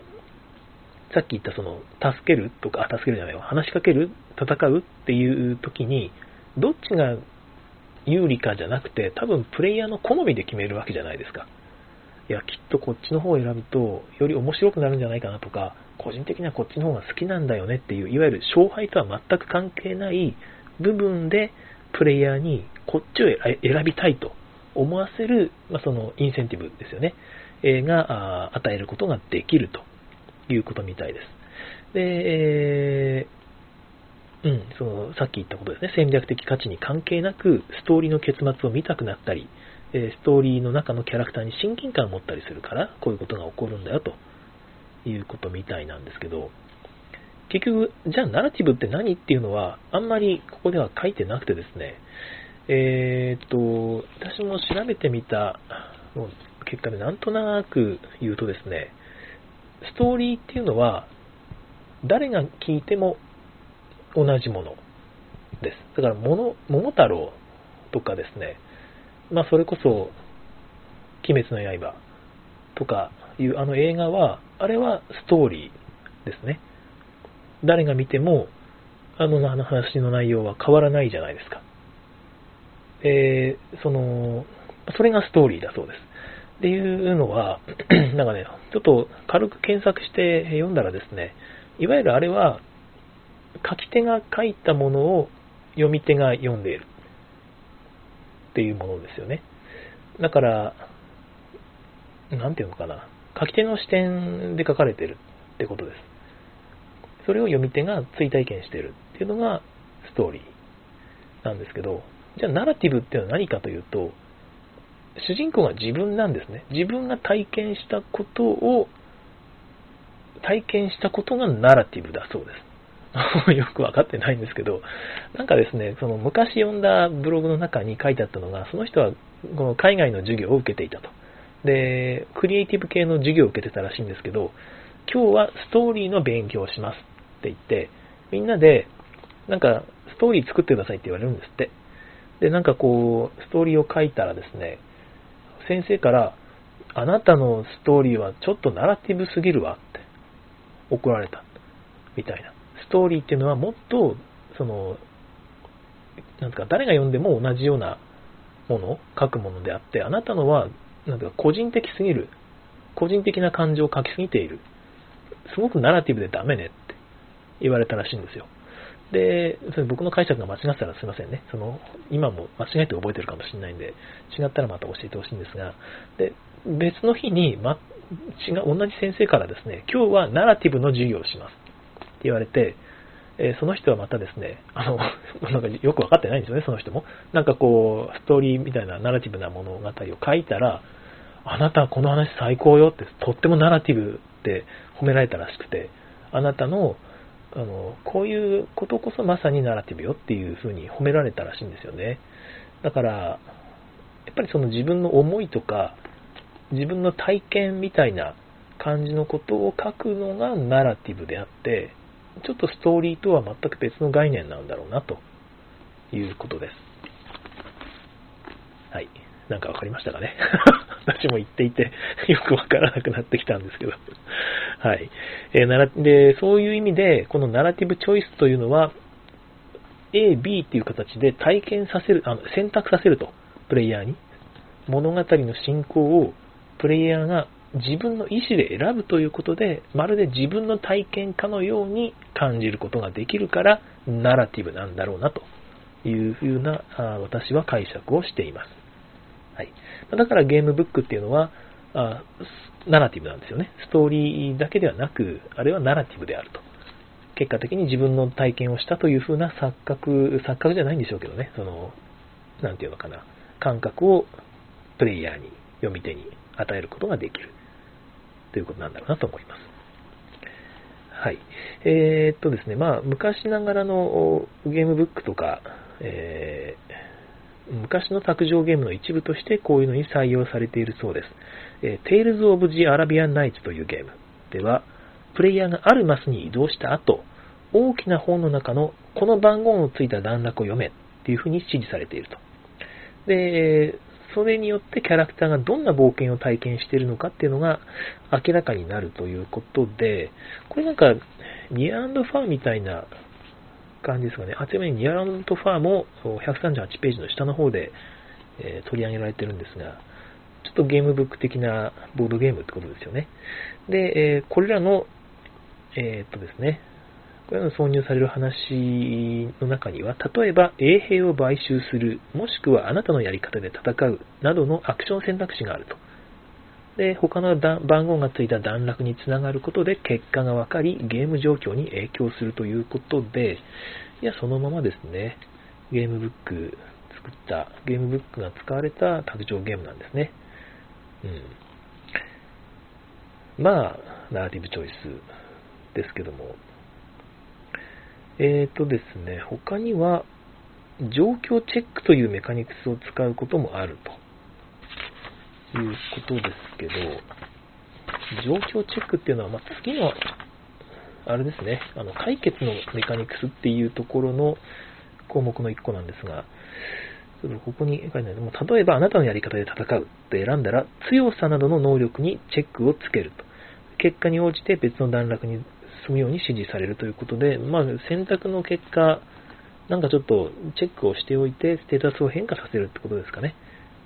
さっき言ったその、助けるとか、あ、助けるじゃないわ、話しかける、戦うっていう時に、どっちが有利かじゃなくて、多分プレイヤーの好みで決めるわけじゃないですか。いや、きっとこっちの方を選ぶと、より面白くなるんじゃないかなとか、個人的にはこっちの方が好きなんだよねっていう、いわゆる勝敗とは全く関係ない部分で、プレイヤーにこっちを選びたいと思わせる、まあ、そのインセンティブですよね、えー、が与えることができるということみたいです。で、えー、うん、そのさっき言ったことですね、戦略的価値に関係なく、ストーリーの結末を見たくなったり、ストーリーの中のキャラクターに親近感を持ったりするから、こういうことが起こるんだよということみたいなんですけど、結局、じゃあナラティブって何っていうのは、あんまりここでは書いてなくてですね、えー、っと、私も調べてみた結果でなんとなく言うとですね、ストーリーっていうのは、誰が聞いても同じものです。だから、もの桃太郎とかですね、まあ、それこそ、鬼滅の刃とかいうあの映画は、あれはストーリーですね。誰が見ても、あの話の内容は変わらないじゃないですか。えー、その、それがストーリーだそうです。っていうのは、*clears throat* なんかね、ちょっと軽く検索して読んだらですね、いわゆるあれは、書き手が書いたものを読み手が読んでいるっていうものですよね。だから、なんていうのかな、書き手の視点で書かれてるってことです。それを読み手が追体験しているっていうのがストーリーなんですけど、じゃあナラティブっていうのは何かというと、主人公が自分なんですね。自分が体験したことを、体験したことがナラティブだそうです。*laughs* よくわかってないんですけど、なんかですね、その昔読んだブログの中に書いてあったのが、その人はこの海外の授業を受けていたと。で、クリエイティブ系の授業を受けてたらしいんですけど、今日はストーリーの勉強をしますって言って、みんなで、なんか、ストーリー作ってくださいって言われるんですって。で、なんかこう、ストーリーを書いたらですね、先生から、あなたのストーリーはちょっとナラティブすぎるわって怒られた。みたいな。ストーリーっていうのはもっと、その、なんか誰が読んでも同じようなもの、書くものであって、あなたのは、なんか個人的すぎる。個人的な感情を書きすぎている。すごくナラティブでダメねっ言われたらしいんですよ。で、それ僕の解釈が間違ってたらすいませんね。その、今も間違えて覚えてるかもしれないんで、違ったらまた教えてほしいんですが、で、別の日に、ま、違う、同じ先生からですね、今日はナラティブの授業をしますって言われて、えー、その人はまたですね、あの、*laughs* なんかよくわかってないんですよね、その人も。なんかこう、ストーリーみたいなナラティブな物語を書いたら、あなたこの話最高よって、とってもナラティブって褒められたらしくて、あなたのあの、こういうことこそまさにナラティブよっていうふうに褒められたらしいんですよね。だから、やっぱりその自分の思いとか、自分の体験みたいな感じのことを書くのがナラティブであって、ちょっとストーリーとは全く別の概念なんだろうなということです。はい。なんかわかりましたかね？私も言っていて *laughs* よくわからなくなってきたんですけどはい。えー、ならで、そういう意味で、このナラティブチョイスというのは、A、B っていう形で体験させる、あの選択させると、プレイヤーに。物語の進行をプレイヤーが自分の意思で選ぶということで、まるで自分の体験かのように感じることができるから、ナラティブなんだろうなというふうな、私は解釈をしています。はい。だからゲームブックっていうのは、あナラティブなんですよね。ストーリーだけではなく、あれはナラティブであると。結果的に自分の体験をしたというふうな錯覚、錯覚じゃないんでしょうけどね、その、なんていうのかな、感覚をプレイヤーに、読み手に与えることができるということなんだろうなと思います。はい。えー、っとですね、まあ、昔ながらのゲームブックとか、え、昔の卓上ゲームの一部としてこういうのに採用されているそうです。えー、Tales of the Arabian Nights というゲームでは、プレイヤーがあるマスに移動した後、大きな本の中のこの番号のついた段落を読めっていうふうに指示されていると。で、それによってキャラクターがどんな冒険を体験しているのかっていうのが明らかになるということで、これなんか、ニアファーみたいな感じですかね。あ、ちなみにニアランドファーも138ページの下の方で、え、取り上げられてるんですが、ちょっとゲームブック的なボードゲームってことですよね。で、え、これらの、えー、っとですね、これらの挿入される話の中には、例えば衛兵を買収する、もしくはあなたのやり方で戦う、などのアクション選択肢があると。で、他の番号がついた段落につながることで結果が分かり、ゲーム状況に影響するということで、いや、そのままですね、ゲームブック作った、ゲームブックが使われた卓上ゲームなんですね。うん。まあ、ナラティブチョイスですけども、えーとですね、他には、状況チェックというメカニクスを使うこともあるということですけど、状況チェックっていうのは、ま、次の、あれですね、あの解決のメカニクスっていうところの項目の1個なんですが、ちょっとここに書いてないもう例えばあなたのやり方で戦うって選んだら、強さなどの能力にチェックをつけると。結果に応じて別の段落に進むように指示されるということで、まあ、選択の結果、なんかちょっとチェックをしておいて、ステータスを変化させるってことですかね。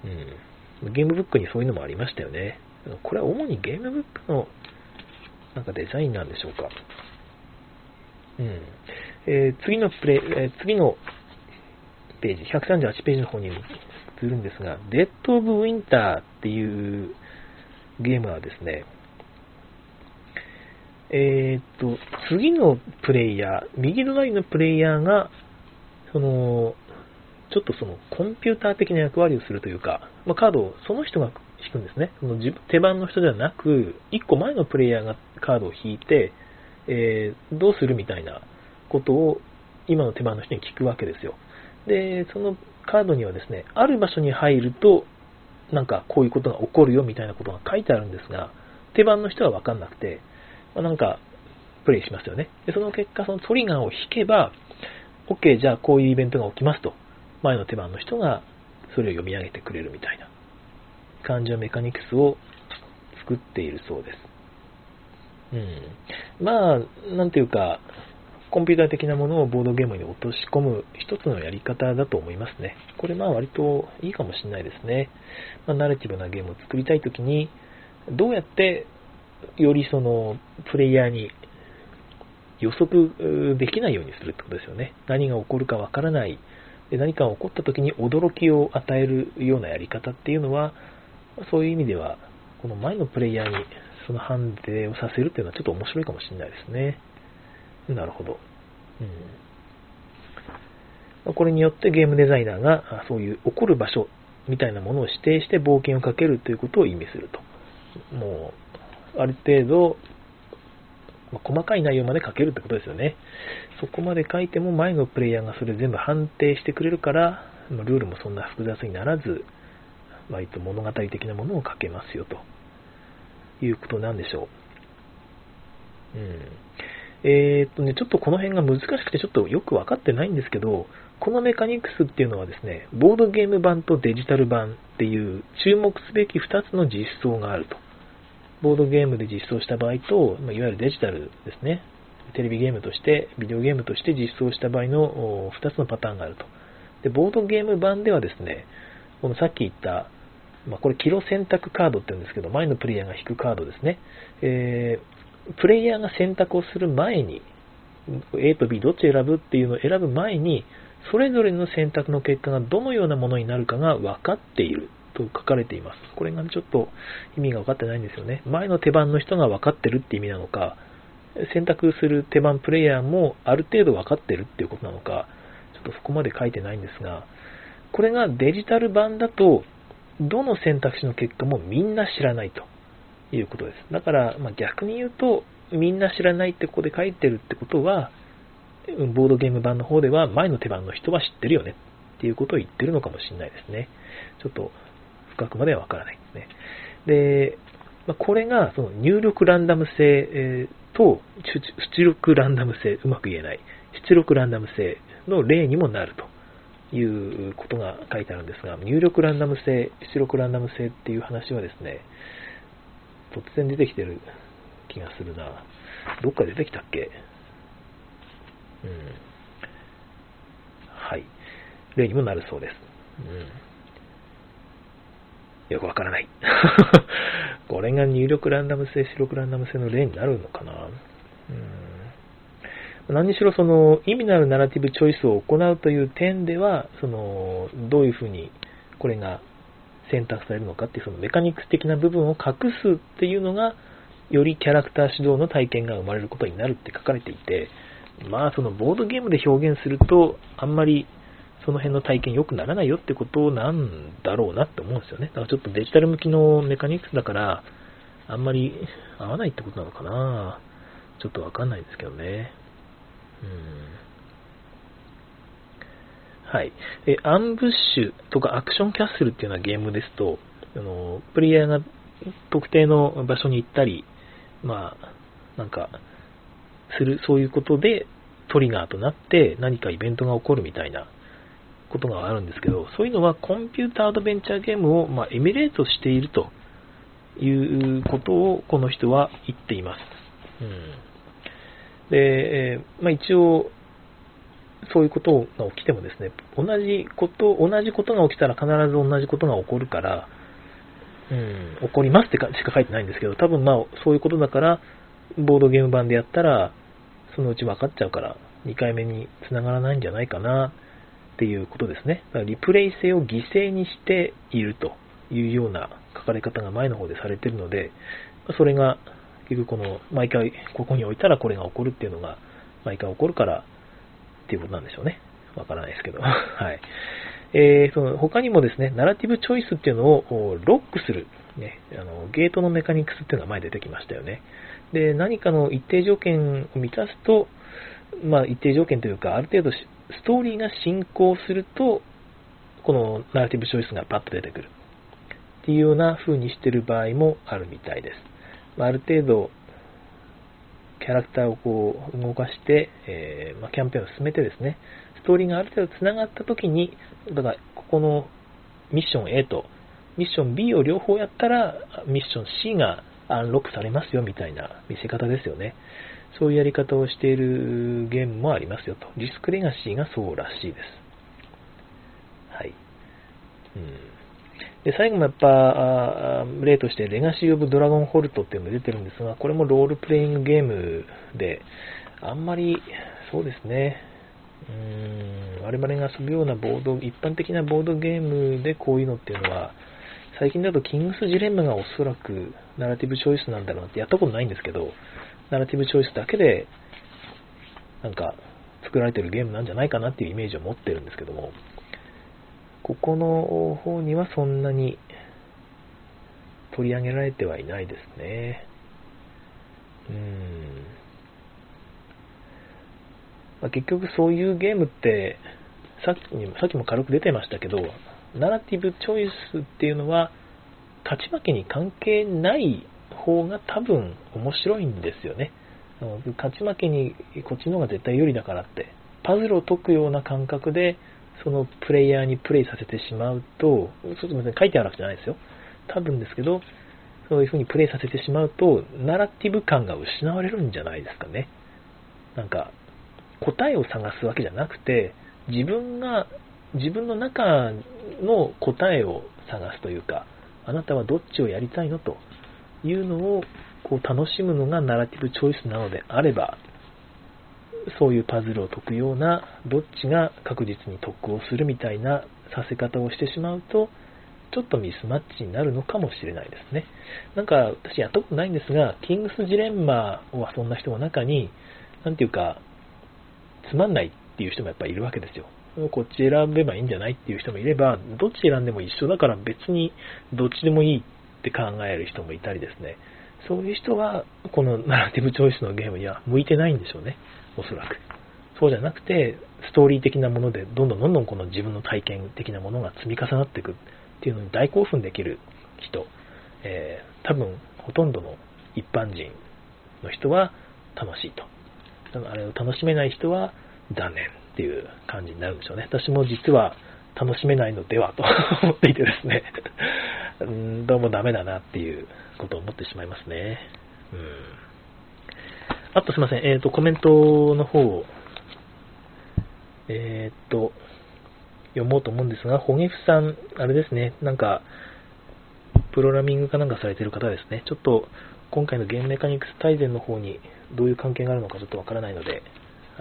うん。ゲームブックにそういうのもありましたよね。これは主にゲームブックのなんかデザインなんでしょうか。うん。えー、次のプレイ、えー、次のページ、138ページの方に移るんですが、デッド・オブ・ウィンターっていうゲームはですね、えー、っと、次のプレイヤー、右隣のプレイヤーが、その、ちょっとそのコンピューター的な役割をするというか、まあ、カードをその人が引くんですね。その手番の人ではなく、1個前のプレイヤーがカードを引いて、えー、どうするみたいなことを今の手番の人に聞くわけですよ。で、そのカードにはですね、ある場所に入ると、なんかこういうことが起こるよみたいなことが書いてあるんですが、手番の人はわかんなくて、まあ、なんか、プレイしますよね。で、その結果、そのトリガーを引けば、OK、じゃあこういうイベントが起きますと、前の手番の人がそれを読み上げてくれるみたいな感じのメカニクスを作っているそうです。うん。まあ、なんていうか、コンピューター的なものをボードゲームに落とし込む一つのやり方だと思いますね。これまあ割といいかもしれないですね。まあ、ナレティブなゲームを作りたいときに、どうやってよりそのプレイヤーに予測できないようにするってことですよね。何が起こるかわからない。何か起こった時に驚きを与えるようなやり方っていうのは、そういう意味では、この前のプレイヤーにその判定をさせるっていうのはちょっと面白いかもしれないですね。なるほど。うん、これによってゲームデザイナーがそういう起こる場所みたいなものを指定して冒険をかけるということを意味すると。もうある程度、細かい内容まで書けるってことですよね。そこまで書いても前のプレイヤーがそれ全部判定してくれるから、ルールもそんな複雑にならず、割と物語的なものを書けますよということなんでしょう。うん。えー、っとね、ちょっとこの辺が難しくてちょっとよくわかってないんですけど、このメカニクスっていうのはですね、ボードゲーム版とデジタル版っていう注目すべき2つの実装があると。ボードゲームで実装した場合と、まいわゆるデジタルですね、テレビゲームとして、ビデオゲームとして実装した場合の2つのパターンがあると。で、ボードゲーム版ではですね、このさっき言った、まあ、これ、キロ選択カードって言うんですけど、前のプレイヤーが引くカードですね。えー、プレイヤーが選択をする前に、A と B どっち選ぶっていうのを選ぶ前に、それぞれの選択の結果がどのようなものになるかが分かっていると書かれています。これがちょっと意味が分かってないんですよね。前の手番の人が分かってるって意味なのか、選択する手番プレイヤーもある程度分かってるっていうことなのか、ちょっとそこまで書いてないんですが、これがデジタル版だと、どの選択肢の結果もみんな知らないということです。だから、ま、逆に言うと、みんな知らないってここで書いてるってことは、ボードゲーム版の方では前の手番の人は知ってるよねっていうことを言ってるのかもしれないですね。ちょっと深くまではわからないですね。で、まあ、これがその入力ランダム性と出力ランダム性、うまく言えない、出力ランダム性の例にもなるということが書いてあるんですが、入力ランダム性、出力ランダム性っていう話はですね、突然出てきてる気がするな。どっか出てきたっけうん。はい。例にもなるそうです。うん。よくわからない。*laughs* これが入力ランダム性、出力ランダム性の例になるのかな？うん。何にしろその意味のあるナラティブチョイスを行うという点では、その、どういうふうにこれが選択されるのかっていうそのメカニクス的な部分を隠すっていうのが、よりキャラクター指導の体験が生まれることになるって書かれていて、まあそのボードゲームで表現すると、あんまりその辺の体験良くならないよってことなんだろうなって思うんですよね。だからちょっとデジタル向きのメカニクスだから、あんまり合わないってことなのかなちょっとわかんないですけどね。うん。はい。え、アンブッシュとかアクションキャッスルっていうようなゲームですと、あの、プレイヤーが特定の場所に行ったり、まあ、なんか、する、そういうことでトリガーとなって何かイベントが起こるみたいなことがあるんですけど、そういうのはコンピューターアドベンチャーゲームを、ま、エミュレートしているということをこの人は言っています。うん、でえ、まあ、一応、そういうことが起きてもですね、同じこと、同じことが起きたら必ず同じことが起こるから、うん、起こりますってしか書いてないんですけど、多分まあそういうことだから、ボードゲーム版でやったら、そのうち分かっちゃうから、2回目に繋がらないんじゃないかなっていうことですね。だからリプレイ性を犠牲にしているというような書かれ方が前の方でされているので、それが結局この毎回ここに置いたらこれが起こるっていうのが毎回起こるからっていうことなんでしょうね。わからないですけど。*laughs* はい。えー、その他にもですね、ナラティブチョイスっていうのをロックする、ね、あのゲートのメカニクスっていうのが前出てきましたよね。で、何かの一定条件を満たすと、まあ一定条件というか、ある程度ストーリーが進行すると、このナラティブチョイスがパッと出てくる。っていうような風にしてる場合もあるみたいです。まあ、る程度、キャラクターをこう動かして、えー、まあ、キャンペーンを進めてですね、ストーリーがある程度繋がった時に、だからここのミッション A とミッション B を両方やったら、ミッション C がアンロックされますよみたいな見せ方ですよね。そういうやり方をしているゲームもありますよと。リスクレガシーがそうらしいです。はい。うん、で最後もやっぱ、例としてレガシー・オブ・ドラゴン・ホルトっていうのが出てるんですが、これもロールプレイングゲームで、あんまり、そうですね、うーん我々が遊ぶようなボード、一般的なボードゲームでこういうのっていうのは、最近だとキングスジレンマがおそらくナラティブチョイスなんだろうなってやったことないんですけど、ナラティブチョイスだけで、なんか、作られてるゲームなんじゃないかなっていうイメージを持ってるんですけども、ここの方にはそんなに取り上げられてはいないですね。うん。まあ、結局そういうゲームって、さっきにさっきも軽く出てましたけど、ナラティブチョイスっていうのは、勝ち負けに関係ない方が多分面白いんですよね。勝ち負けにこっちの方が絶対有利だからって、パズルを解くような感覚で、そのプレイヤーにプレイさせてしまうと、そう別に書いてあるわけじゃないですよ。多分ですけど、そういう風にプレイさせてしまうと、ナラティブ感が失われるんじゃないですかね。なんか、答えを探すわけじゃなくて、自分が、自分の中の答えを探すというか、あなたはどっちをやりたいのというのをこう楽しむのがナラティブチョイスなのであれば、そういうパズルを解くような、どっちが確実に得をするみたいなさせ方をしてしまうと、ちょっとミスマッチになるのかもしれないですね。なんか、私やったことないんですが、キングスジレンマを遊んだ人の中に、なんていうか、つまんないっていう人もやっぱりいるわけですよ。こっち選べばいいんじゃないっていう人もいれば、どっち選んでも一緒だから別にどっちでもいいって考える人もいたりですね。そういう人は、このナラティブチョイスのゲームには向いてないんでしょうね。おそらく。そうじゃなくて、ストーリー的なもので、どんどんどんどんこの自分の体験的なものが積み重なっていくっていうのに大興奮できる人、えー、多分、ほとんどの一般人の人は楽しいと。あれを楽しめない人は残念っていう感じになるんでしょうね。私も実は楽しめないのではと *laughs* 思っていてですねうんどうもダメだなっていうことを思ってしまいますね。うん。あとすいません、えっ、ー、と、コメントの方を、えっ、ー、と、読もうと思うんですが、ホゲフさん、あれですね、なんか、プログラミングかなんかされてる方ですね。ちょっと、今回のゲームメカニクス大全の方にどういう関係があるのかちょっとわからないので、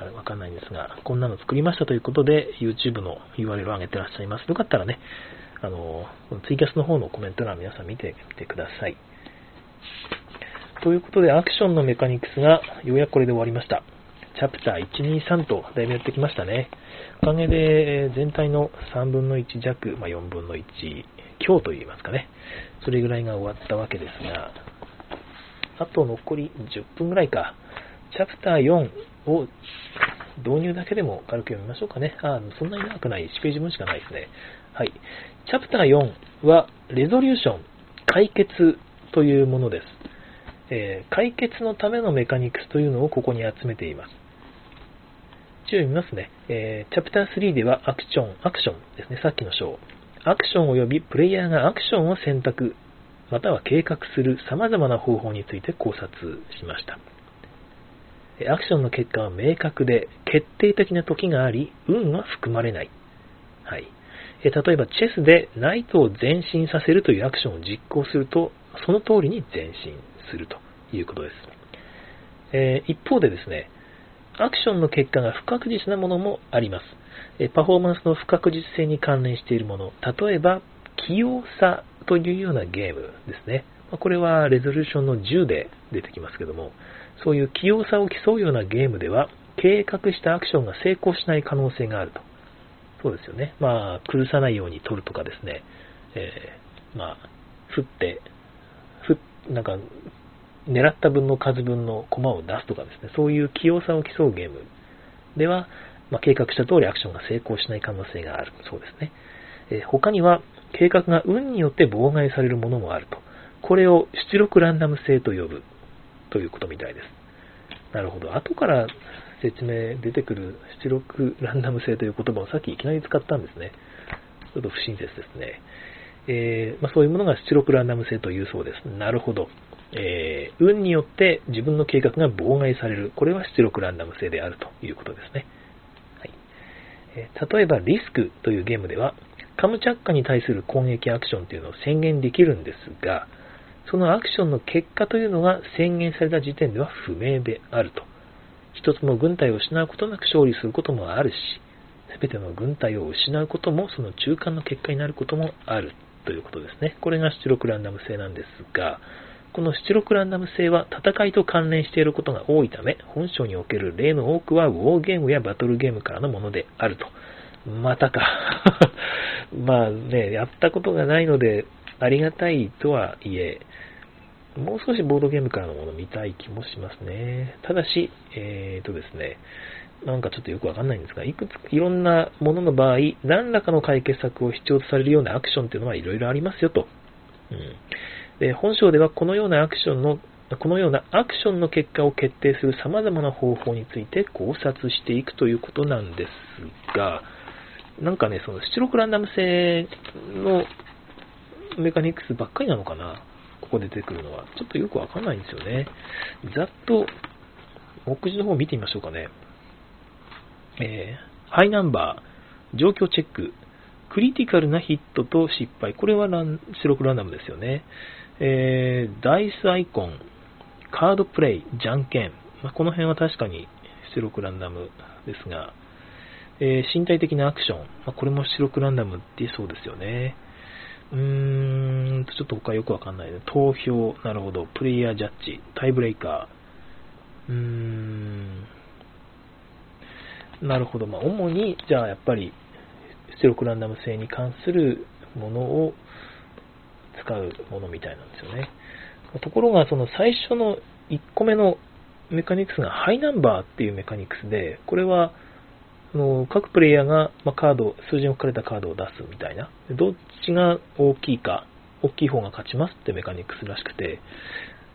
あれわかんないんですが、こんなの作りましたということで、YouTube の URL を上げてらっしゃいます。よかったらね、あの、ツイキャスの方のコメント欄皆さん見てみてください。ということで、アクションのメカニクスがようやくこれで終わりました。チャプター123とだいぶやってきましたね。おかげで全体の3分の1弱、まあ、4分の1強といいますかね。それぐらいが終わったわけですが、あと残り10分ぐらいか。チャプター4を導入だけでも軽く読みましょうかね。あ、そんなに長くない。1ページ分しかないですね。はい。チャプター4は、レゾリューション、解決というものです。えー、解決のためのメカニクスというのをここに集めています。一応読みますね。えー、チャプター3ではアクション、アクションですね。さっきの章。アクション及びプレイヤーがアクションを選択、または計画する様々な方法について考察しました。アクションの結果は明確で決定的な時があり、運は含まれない。はい。例えば、チェスでナイトを前進させるというアクションを実行すると、その通りに前進するということです。えー、一方でですね、アクションの結果が不確実なものもあります。えパフォーマンスの不確実性に関連しているもの、例えば、器用さというようなゲームですね。これはレゾリューションの10で出てきますけども、そういう器用さを競うようなゲームでは、計画したアクションが成功しない可能性があると。そうですよね。まあ、崩さないように取るとかですね。えー、まあ、振って、ふ、なんか、狙った分の数分の駒を出すとかですね。そういう器用さを競うゲームでは、まあ、計画した通りアクションが成功しない可能性がある。そうですね。えー、他には、計画が運によって妨害されるものもあると。これを出力ランダム性と呼ぶ。ということみたいです。なるほど。後から説明出てくる出力ランダム性という言葉をさっきいきなり使ったんですね。ちょっと不親切ですね。えー、まあ、そういうものが出力ランダム性というそうです。なるほど。えー、運によって自分の計画が妨害される。これは出力ランダム性であるということですね。はいえー、例えば、リスクというゲームでは、カムチャッカに対する攻撃アクションというのを宣言できるんですが、そのアクションの結果というのが宣言された時点では不明であると。一つも軍隊を失うことなく勝利することもあるし、すべての軍隊を失うこともその中間の結果になることもあるということですね。これが出力ランダム性なんですが、この出力ランダム性は戦いと関連していることが多いため、本書における例の多くはウォーゲームやバトルゲームからのものであると。またか。*laughs* まあね、やったことがないので、ありがたいとはいえ、もう少しボードゲームからのものを見たい気もしますね。ただし、えーとですね、なんかちょっとよくわかんないんですが、いくついろんなものの場合、何らかの解決策を必要とされるようなアクションっていうのはいろいろありますよと。うん、で本書ではこのようなアクションのこのようなアクションの結果を決定する様々な方法について考察していくということなんですが、なんかね、その出力ランダム性のメカニクスばっかりなのかな？ここで出てくるのは。ちょっとよくわかんないんですよね。ざっと、目次の方見てみましょうかね。えー、ハイナンバー、状況チェック、クリティカルなヒットと失敗。これはラン出力ランダムですよね。えー、ダイスアイコン、カードプレイ、じゃんけん。まあ、この辺は確かに出力ランダムですが、えー、身体的なアクション。まあ、これも出力ランダムってそうですよね。うーんと、ちょっと他よくわかんないね。投票、なるほど。プレイヤージャッジ、タイブレイカー。うーん。なるほど。まあ、主に、じゃあやっぱり、出力ランダム性に関するものを使うものみたいなんですよね。ところが、その最初の1個目のメカニクスがハイナンバーっていうメカニクスで、これは、の各プレイヤーが、まカード、数字の書かれたカードを出すみたいな、どっちが大きいか、大きい方が勝ちますってメカニクスらしくて、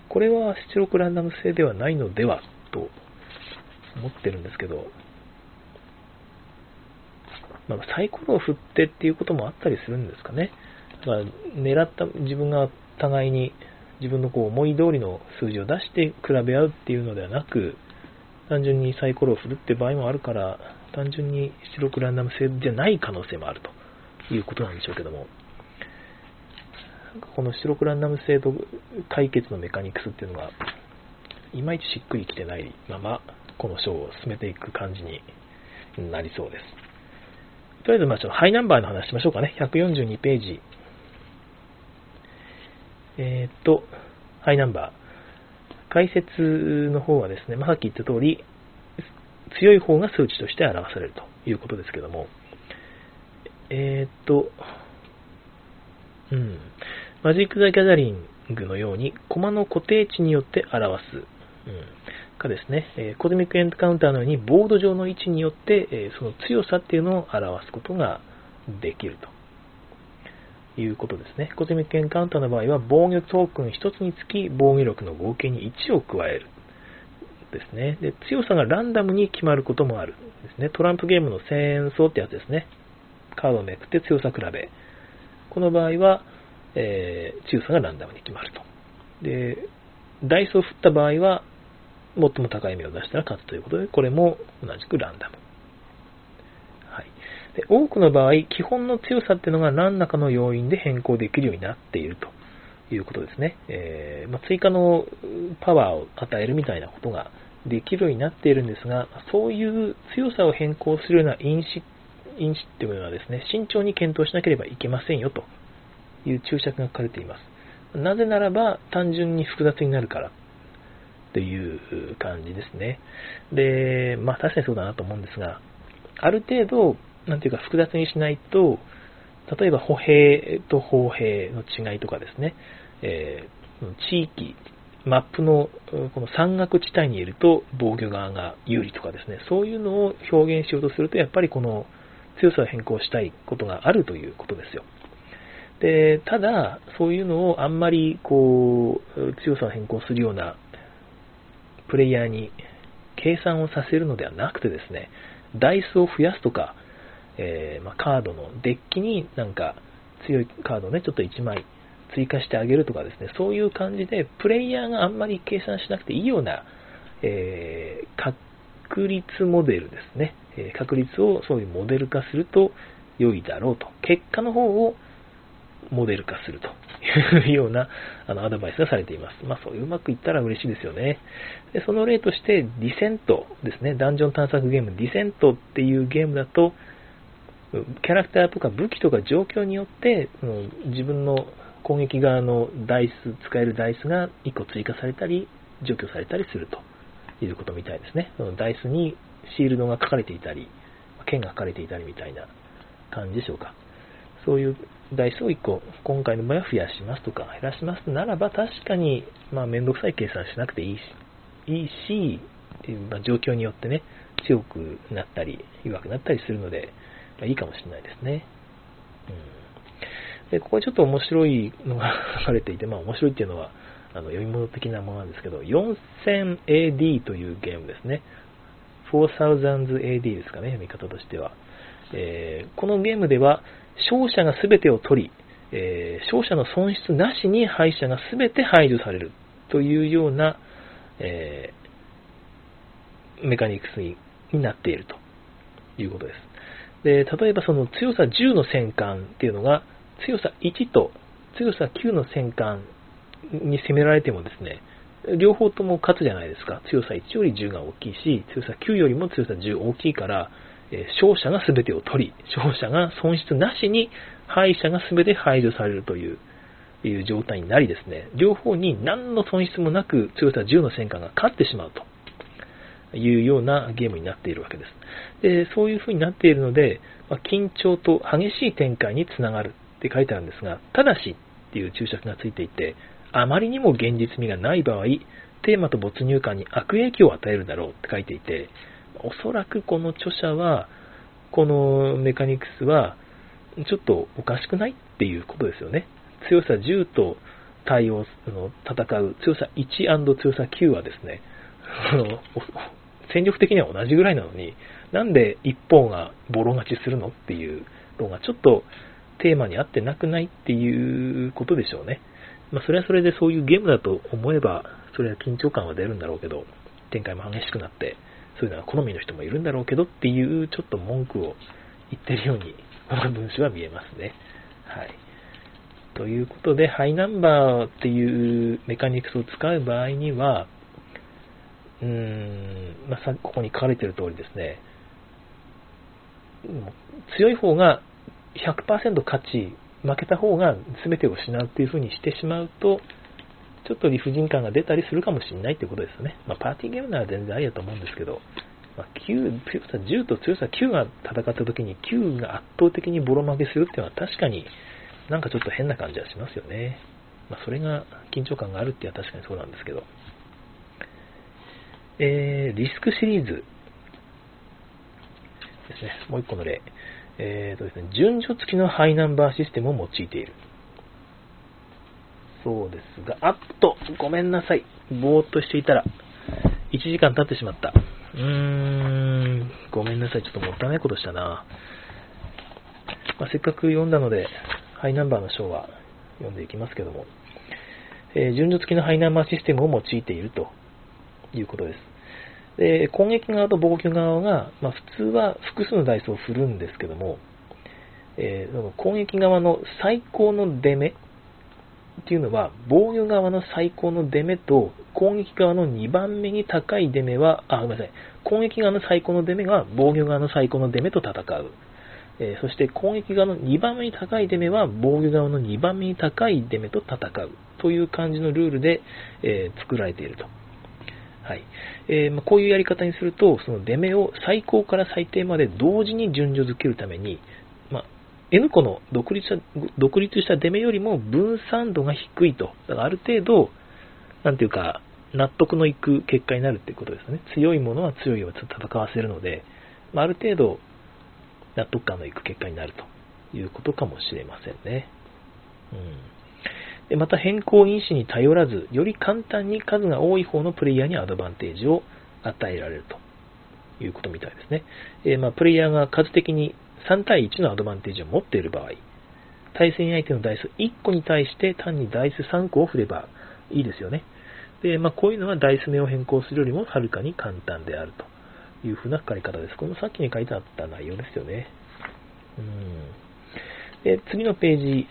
これは出力ランダム性ではないのではと思ってるんですけど、まあ、サイコロを振ってっていうこともあったりするんですかね。だから狙った自分が互いに自分のこう思い通りの数字を出して比べ合うっていうのではなく、単純にサイコロを振るって場合もあるから、単純に出力ランダム性じゃない可能性もあるということなんでしょうけども、この出力ランダム性と解決のメカニクスっていうのが、いまいちしっくりきてないまま、この章を進めていく感じになりそうです。とりあえず、まあちょっとハイナンバーの話しましょうかね。142ページ。え、っと、ハイナンバー。解説の方はですね、まあ、さっき言った通り、強い方が数値として表されるということですけども、えー、っと、うん、マジック・ザ・ギャザリングのように、コマの固定値によって表す、うん、かですね、え、コズミックエンカウンターのように、ボード上の位置によって、え、その強さっていうのを表すことができるということですね。コズミックエンカウンターの場合は、防御トークン1つにつき防御力の合計に1を加える。ですね。で、強さがランダムに決まることもある。ですね。トランプゲームの戦争ってやつですね。カードをめくって強さ比べ。この場合は、えー、強さがランダムに決まると。で、ダイスを振った場合は、最も高い目を出したら勝つということで、これも同じくランダム。はい、で多くの場合、基本の強さっていうのが何らかの要因で変更できるようになっているということですね。えー、まあ、追加のパワーを与えるみたいなことができるようになっているんですが、そういう強さを変更するような因子、因子っていうのはですね、慎重に検討しなければいけませんよという注釈が書かれています。なぜならば単純に複雑になるからという感じですね。で、まあ確かにそうだなと思うんですが、ある程度、なんていうか複雑にしないと、例えば歩兵と砲兵の違いとかですね、えー、地域、マップのこの山岳地帯にいると防御側が有利とかですね、そういうのを表現しようとすると、やっぱりこの強さを変更したいことがあるということですよ。で、ただ、そういうのをあんまりこう、強さを変更するようなプレイヤーに計算をさせるのではなくてですね、ダイスを増やすとか、えー、まあ、カードのデッキになんか強いカードをね、ちょっと1枚追加してあげるとかですね、そういう感じで、プレイヤーがあんまり計算しなくていいような、えー、確率モデルですね、えー、確率をそういうモデル化すると良いだろうと。結果の方をモデル化するというようなあのアドバイスがされています。まあそういううまくいったら嬉しいですよね。でその例として、ディセントですね。ダンジョン探索ゲーム、ディセントっていうゲームだと、キャラクターとか武器とか状況によって、自分の攻撃側のダイス、使えるダイスが1個追加されたり、除去されたりするということみたいですね。そのダイスにシールドが書かれていたり、剣が書かれていたりみたいな感じでしょうか。そういうダイスを1個、今回の場合は増やしますとか、減らしますならば、確かに、まあ、めんどくさい計算しなくていいし、いいし、まあ、状況によってね、強くなったり、弱くなったりするので、まあ、いいかもしれないですね。うん、で、ここにちょっと面白いのが書かれていて、まあ、面白いっていうのは、あの読み物的なものなんですけど、4000AD というゲームですね。4000AD ですかね、読み方としては。えー、このゲームでは、勝者が全てを取り、えー、勝者の損失なしに敗者が全て排除されるというような、えー、メカニクスになっているということです。で例えばその強さ10の戦艦っていうのが強さ1と強さ9の戦艦に攻められてもですね、両方とも勝つじゃないですか。強さ1より10が大きいし、強さ9よりも強さ10大きいから、え勝者が全てを取り、勝者が損失なしに敗者が全て排除されるといういう状態になりですね、両方に何の損失もなく強さ10の戦艦が勝ってしまうというようなゲームになっているわけです。でそういう風になっているので、ま緊張と激しい展開につながるって書いてあるんですが、ただしっていう注釈がついていて、あまりにも現実味がない場合、テーマと没入感に悪影響を与えるだろうって書いていて、おそらくこの著者は、このメカニクスは、ちょっとおかしくないっていうことですよね。強さ10と対応の戦う強さ1強さ9はですね、*laughs* 戦力的には同じぐらいなのに、なんで一方がボロ勝ちするのっていうのがちょっとテーマに合ってなくないっていうことでしょうね。まあ、それはそれでそういうゲームだと思えば、それは緊張感は出るんだろうけど、展開も激しくなって、そういうのは好みの人もいるんだろうけどっていうちょっと文句を言ってるように、*laughs* この文章は見えますね。はい。ということで、ハイナンバーっていうメカニクスを使う場合には、うーん、まあ、ここに書かれてる通りですね、強い方が100%勝ち、負けた方が全てを失うっていう風にしてしまうと、ちょっと理不尽感が出たりするかもしれないってことですね。まあ、パーティーゲームなら全然ありだと思うんですけど、まあ、9強さ10と強さ9が戦った時に9が圧倒的にボロ負けするっていうのは確かになんかちょっと変な感じはしますよね。まあ、それが緊張感があるっていうのは確かにそうなんですけど。えー、リスクシリーズですね。もう一個の例。えーとですね、順序付きのハイナンバーシステムを用いている。そうですが、あっと、ごめんなさい。ぼーっとしていたら、1時間経ってしまった。うーん、ごめんなさい。ちょっともったいないことしたな。まあ、せっかく読んだので、ハイナンバーの章は読んでいきますけども、えー、順序付きのハイナンバーシステムを用いているということです。で攻撃側と防御側が、まあ、普通は複数のダイスを振るんですけども、えー、攻撃側の最高の出目っていうのは、防御側の最高の出目と、攻撃側の2番目に高い出目は、あ、ごめんなさい。攻撃側の最高の出目が防御側の最高の出目と戦う。えー、そして攻撃側の2番目に高い出目は防御側の2番目に高い出目と戦うという感じのルールで、えー、作られていると。はいえー、まあ、こういうやり方にすると、その出目を最高から最低まで同時に順序づけるために、まあ、N 個の独立した独立した出目よりも分散度が低いと。だからある程度、なんていうか、納得のいく結果になるっていうことですね。強いものは強いように戦わせるので、まあ、ある程度、納得感のいく結果になるということかもしれませんね。うん、でまた変更因子に頼らず、より簡単に数が多い方のプレイヤーにアドバンテージを与えられるということみたいですね。えー、まあ、プレイヤーが数的に3対1のアドバンテージを持っている場合、対戦相手のダイス1個に対して単にダイス3個を振ればいいですよね。で、まあ、こういうのはダイス目を変更するよりもはるかに簡単であると。いう風な書かれ方です。このさっきに書いてあった内容ですよね。うん、で次のページ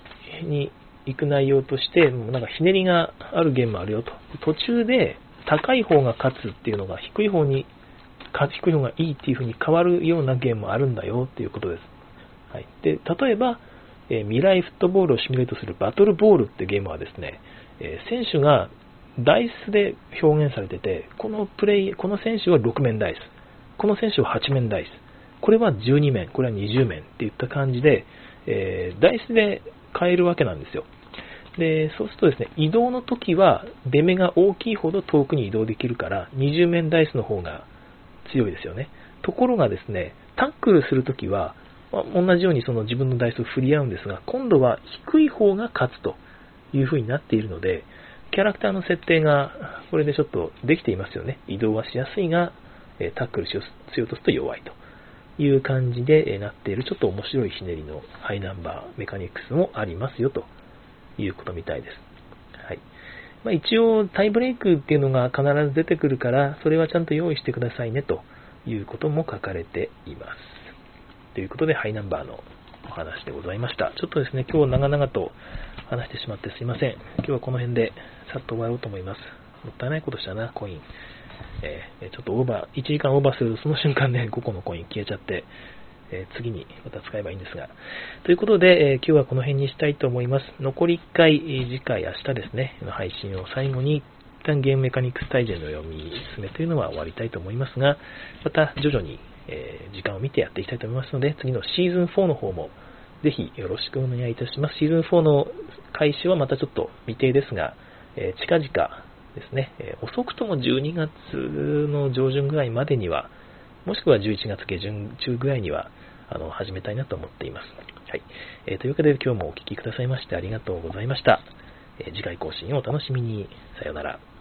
に行く内容として、なんかひねりがあるゲームあるよと。途中で高い方が勝つっていうのが低い方に、低い方がいいっていう風に変わるようなゲームもあるんだよっていうことです。はい、で例えば、えー、未来フットボールをシミュレートするバトルボールってゲームはですね、えー、選手がダイスで表現されてて、このプレイ、この選手は6面ダイス。この選手は8面ダイス。これは12面、これは20面っていった感じで、えー、ダイスで変えるわけなんですよ。で、そうするとですね、移動の時は出目が大きいほど遠くに移動できるから、20面ダイスの方が強いですよね。ところがですね、タックルするときは、まあ、同じようにその自分のダイスを振り合うんですが、今度は低い方が勝つという風になっているので、キャラクターの設定がこれでちょっとできていますよね。移動はしやすいが、タックルしようとすると弱いという感じでなっているちょっと面白いひねりのハイナンバーメカニクスもありますよということみたいです。はいまあ、一応タイブレイクっていうのが必ず出てくるからそれはちゃんと用意してくださいねということも書かれています。ということでハイナンバーのお話でございました。ちょっとですね、今日長々と話してしまってすいません。今日はこの辺でさっと終わろうと思います。もったいないことしたな、コイン。えー、ちょっとオーバー、1時間オーバーするとその瞬間ね、*laughs* 5個のコイン消えちゃって、えー、次にまた使えばいいんですが。ということで、えー、今日はこの辺にしたいと思います。残り1回、次回、明日ですね、の配信を最後に、一旦ゲームメカニクス大全の読み進めというのは終わりたいと思いますが、また徐々に、え時間を見てやっていきたいと思いますので、次のシーズン4の方も、ぜひよろしくお願いいたします。シーズン4の開始はまたちょっと未定ですが、え、近々ですね、え、遅くとも12月の上旬ぐらいまでには、もしくは11月下旬中ぐらいには、あの、始めたいなと思っています。はい。えー、というわけで今日もお聴きくださいましてありがとうございました。え次回更新をお楽しみに。さようなら。